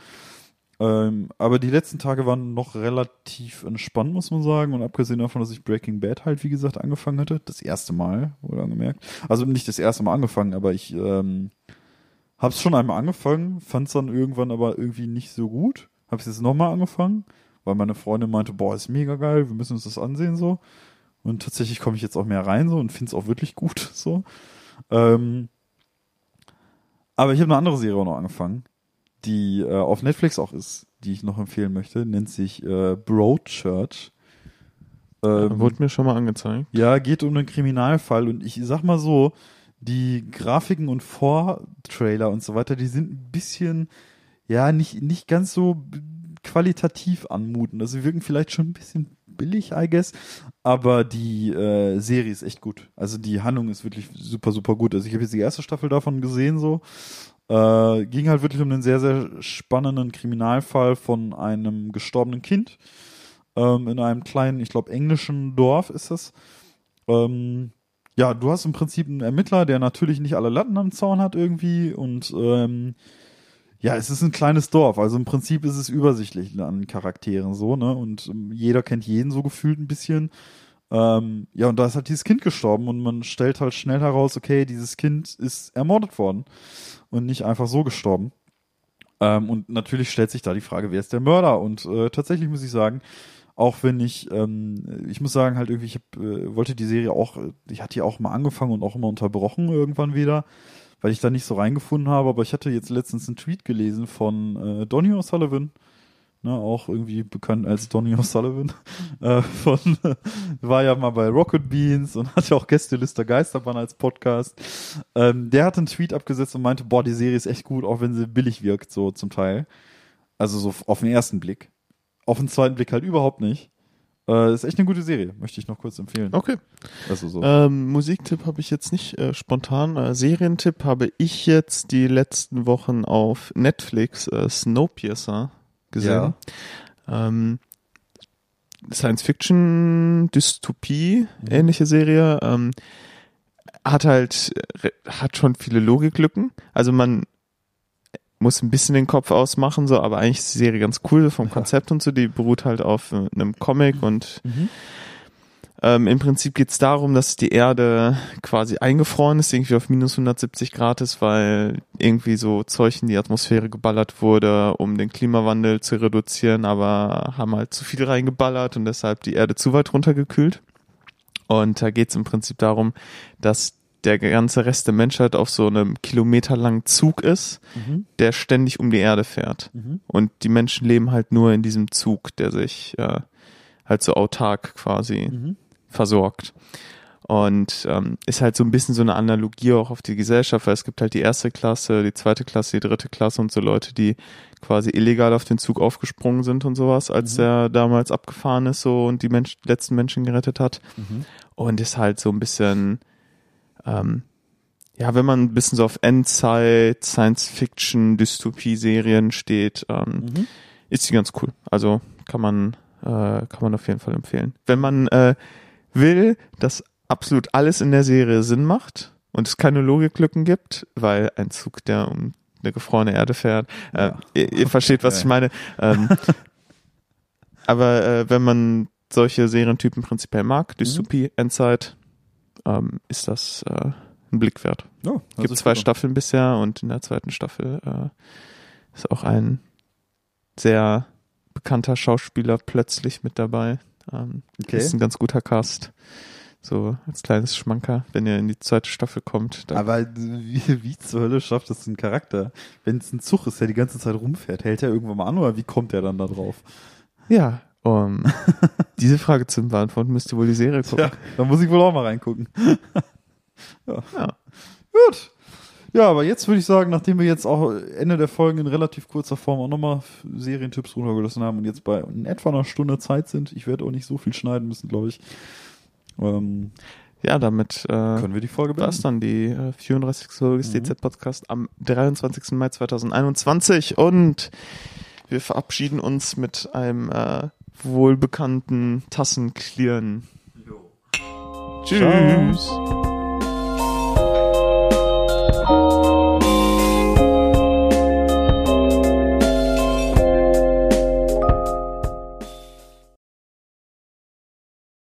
Ähm, aber die letzten Tage waren noch relativ entspannt, muss man sagen. Und abgesehen davon, dass ich Breaking Bad halt, wie gesagt, angefangen hatte, das erste Mal, wurde angemerkt. Also nicht das erste Mal angefangen, aber ich ähm, hab's schon einmal angefangen, fand's dann irgendwann aber irgendwie nicht so gut. Hab's jetzt nochmal angefangen, weil meine Freundin meinte, boah, ist mega geil, wir müssen uns das ansehen so. Und tatsächlich komme ich jetzt auch mehr rein so und find's auch wirklich gut so. Ähm, aber ich habe eine andere Serie auch noch angefangen, die äh, auf Netflix auch ist, die ich noch empfehlen möchte, nennt sich äh, Broadchurch. Ähm, Wurde mir schon mal angezeigt. ja, geht um einen Kriminalfall und ich sag mal so, die Grafiken und Vortrailer und so weiter, die sind ein bisschen, ja, nicht, nicht ganz so qualitativ anmuten. Also sie wirken vielleicht schon ein bisschen billig, I guess, aber die äh, Serie ist echt gut. Also die Handlung ist wirklich super, super gut. Also ich habe jetzt die erste Staffel davon gesehen, so. Äh, ging halt wirklich um einen sehr, sehr spannenden Kriminalfall von einem gestorbenen Kind ähm, in einem kleinen, ich glaube, englischen Dorf ist es. Ähm, ja, du hast im Prinzip einen Ermittler, der natürlich nicht alle Latten am Zaun hat irgendwie und ähm, ja, es ist ein kleines Dorf, also im Prinzip ist es übersichtlich an Charakteren so, ne? Und ähm, jeder kennt jeden so gefühlt ein bisschen. Ähm, ja, und da ist halt dieses Kind gestorben und man stellt halt schnell heraus, okay, dieses Kind ist ermordet worden und nicht einfach so gestorben. Ähm, und natürlich stellt sich da die Frage, wer ist der Mörder? Und äh, tatsächlich muss ich sagen, auch wenn ich, ähm, ich muss sagen, halt irgendwie, ich hab, äh, wollte die Serie auch, äh, ich hatte die auch mal angefangen und auch immer unterbrochen irgendwann wieder, weil ich da nicht so reingefunden habe, aber ich hatte jetzt letztens einen Tweet gelesen von äh, Donny O'Sullivan, ne, auch irgendwie bekannt als Donny O'Sullivan, äh, von, war ja mal bei Rocket Beans und hat ja auch Gästeliste Geisterbahn als Podcast. Ähm, der hat einen Tweet abgesetzt und meinte, boah, die Serie ist echt gut, auch wenn sie billig wirkt, so zum Teil. Also so auf den ersten Blick. Auf den zweiten Blick halt überhaupt nicht. Äh, ist echt eine gute Serie, möchte ich noch kurz empfehlen. Okay. Also so. Ähm, Musiktipp habe ich jetzt nicht äh, spontan. Äh, Serientipp habe ich jetzt die letzten Wochen auf Netflix äh, Snowpiercer gesehen. Ähm, Science-Fiction, Dystopie, ähnliche Serie. Ähm, hat halt, äh, hat schon viele Logiklücken. Also man muss ein bisschen den Kopf ausmachen, so, aber eigentlich ist die Serie ganz cool vom Konzept und so. Die beruht halt auf äh, einem Comic und Mhm. ähm, Im Prinzip geht es darum, dass die Erde quasi eingefroren ist, irgendwie auf minus 170 Grad ist, weil irgendwie so Zeug in die Atmosphäre geballert wurde, um den Klimawandel zu reduzieren, aber haben halt zu viel reingeballert und deshalb die Erde zu weit runtergekühlt. Und da geht es im Prinzip darum, dass der ganze Rest der Menschheit auf so einem kilometerlangen Zug ist, Mhm. der ständig um die Erde fährt. Mhm. Und die Menschen leben halt nur in diesem Zug, der sich äh, halt so autark quasi Mhm. versorgt. Und ähm, ist halt so ein bisschen so eine Analogie auch auf die Gesellschaft, weil es gibt halt die erste Klasse, die zweite Klasse, die dritte Klasse und so Leute, die quasi illegal auf den Zug aufgesprungen sind und sowas, als Mhm. er damals abgefahren ist so und die Mensch letzten Menschen gerettet hat. Mhm. Und ist halt so ein bisschen, ähm, ja, wenn man ein bisschen so auf Endzeit, Science-Fiction, Dystopie-Serien steht, ähm, Mhm. ist die ganz cool. Also kann man, äh, kann man auf jeden Fall empfehlen. Wenn man äh, will, dass absolut alles in der Serie Sinn macht und es keine Logiklücken gibt, weil ein Zug, der um eine gefrorene Erde fährt, äh, Ja. ihr, ihr versteht, was ich meine. Ähm, aber äh, wenn man solche Serientypen prinzipiell mag, Dystopie, Endzeit, ähm, ist das äh, ein Blick wert. Ja, hört Gibt zwei an. Staffeln bisher und in der zweiten Staffel äh, ist auch ein sehr bekannter Schauspieler plötzlich mit dabei. Ähm, Okay. Ist ein ganz guter Cast. So als kleines Schmanker, wenn ihr in die zweite Staffel kommt. Aber wie, wie zur Hölle schafft das ein Charakter? Wenn es ein Zug ist, der die ganze Zeit rumfährt, hält er irgendwann mal an oder wie kommt er dann da drauf? ja, um diese Frage zu beantworten, müsst ihr wohl die Serie gucken. Ja, da muss ich wohl auch mal reingucken. ja. Ja. Gut. Ja, aber jetzt würde ich sagen, nachdem wir jetzt auch Ende der Folgen in relativ kurzer Form auch nochmal Serientipps runtergelassen haben und jetzt bei in etwa einer Stunde Zeit sind, ich werde auch nicht so viel schneiden müssen, glaube ich, ähm, Ja, damit äh, können wir die Folge beenden. dann die äh, 34. Folge des Mhm. DZ-Podcast am 23. Mai 2021 und wir verabschieden uns mit einem äh, wohlbekannten Tassenklirren. Tschüss. Ciao.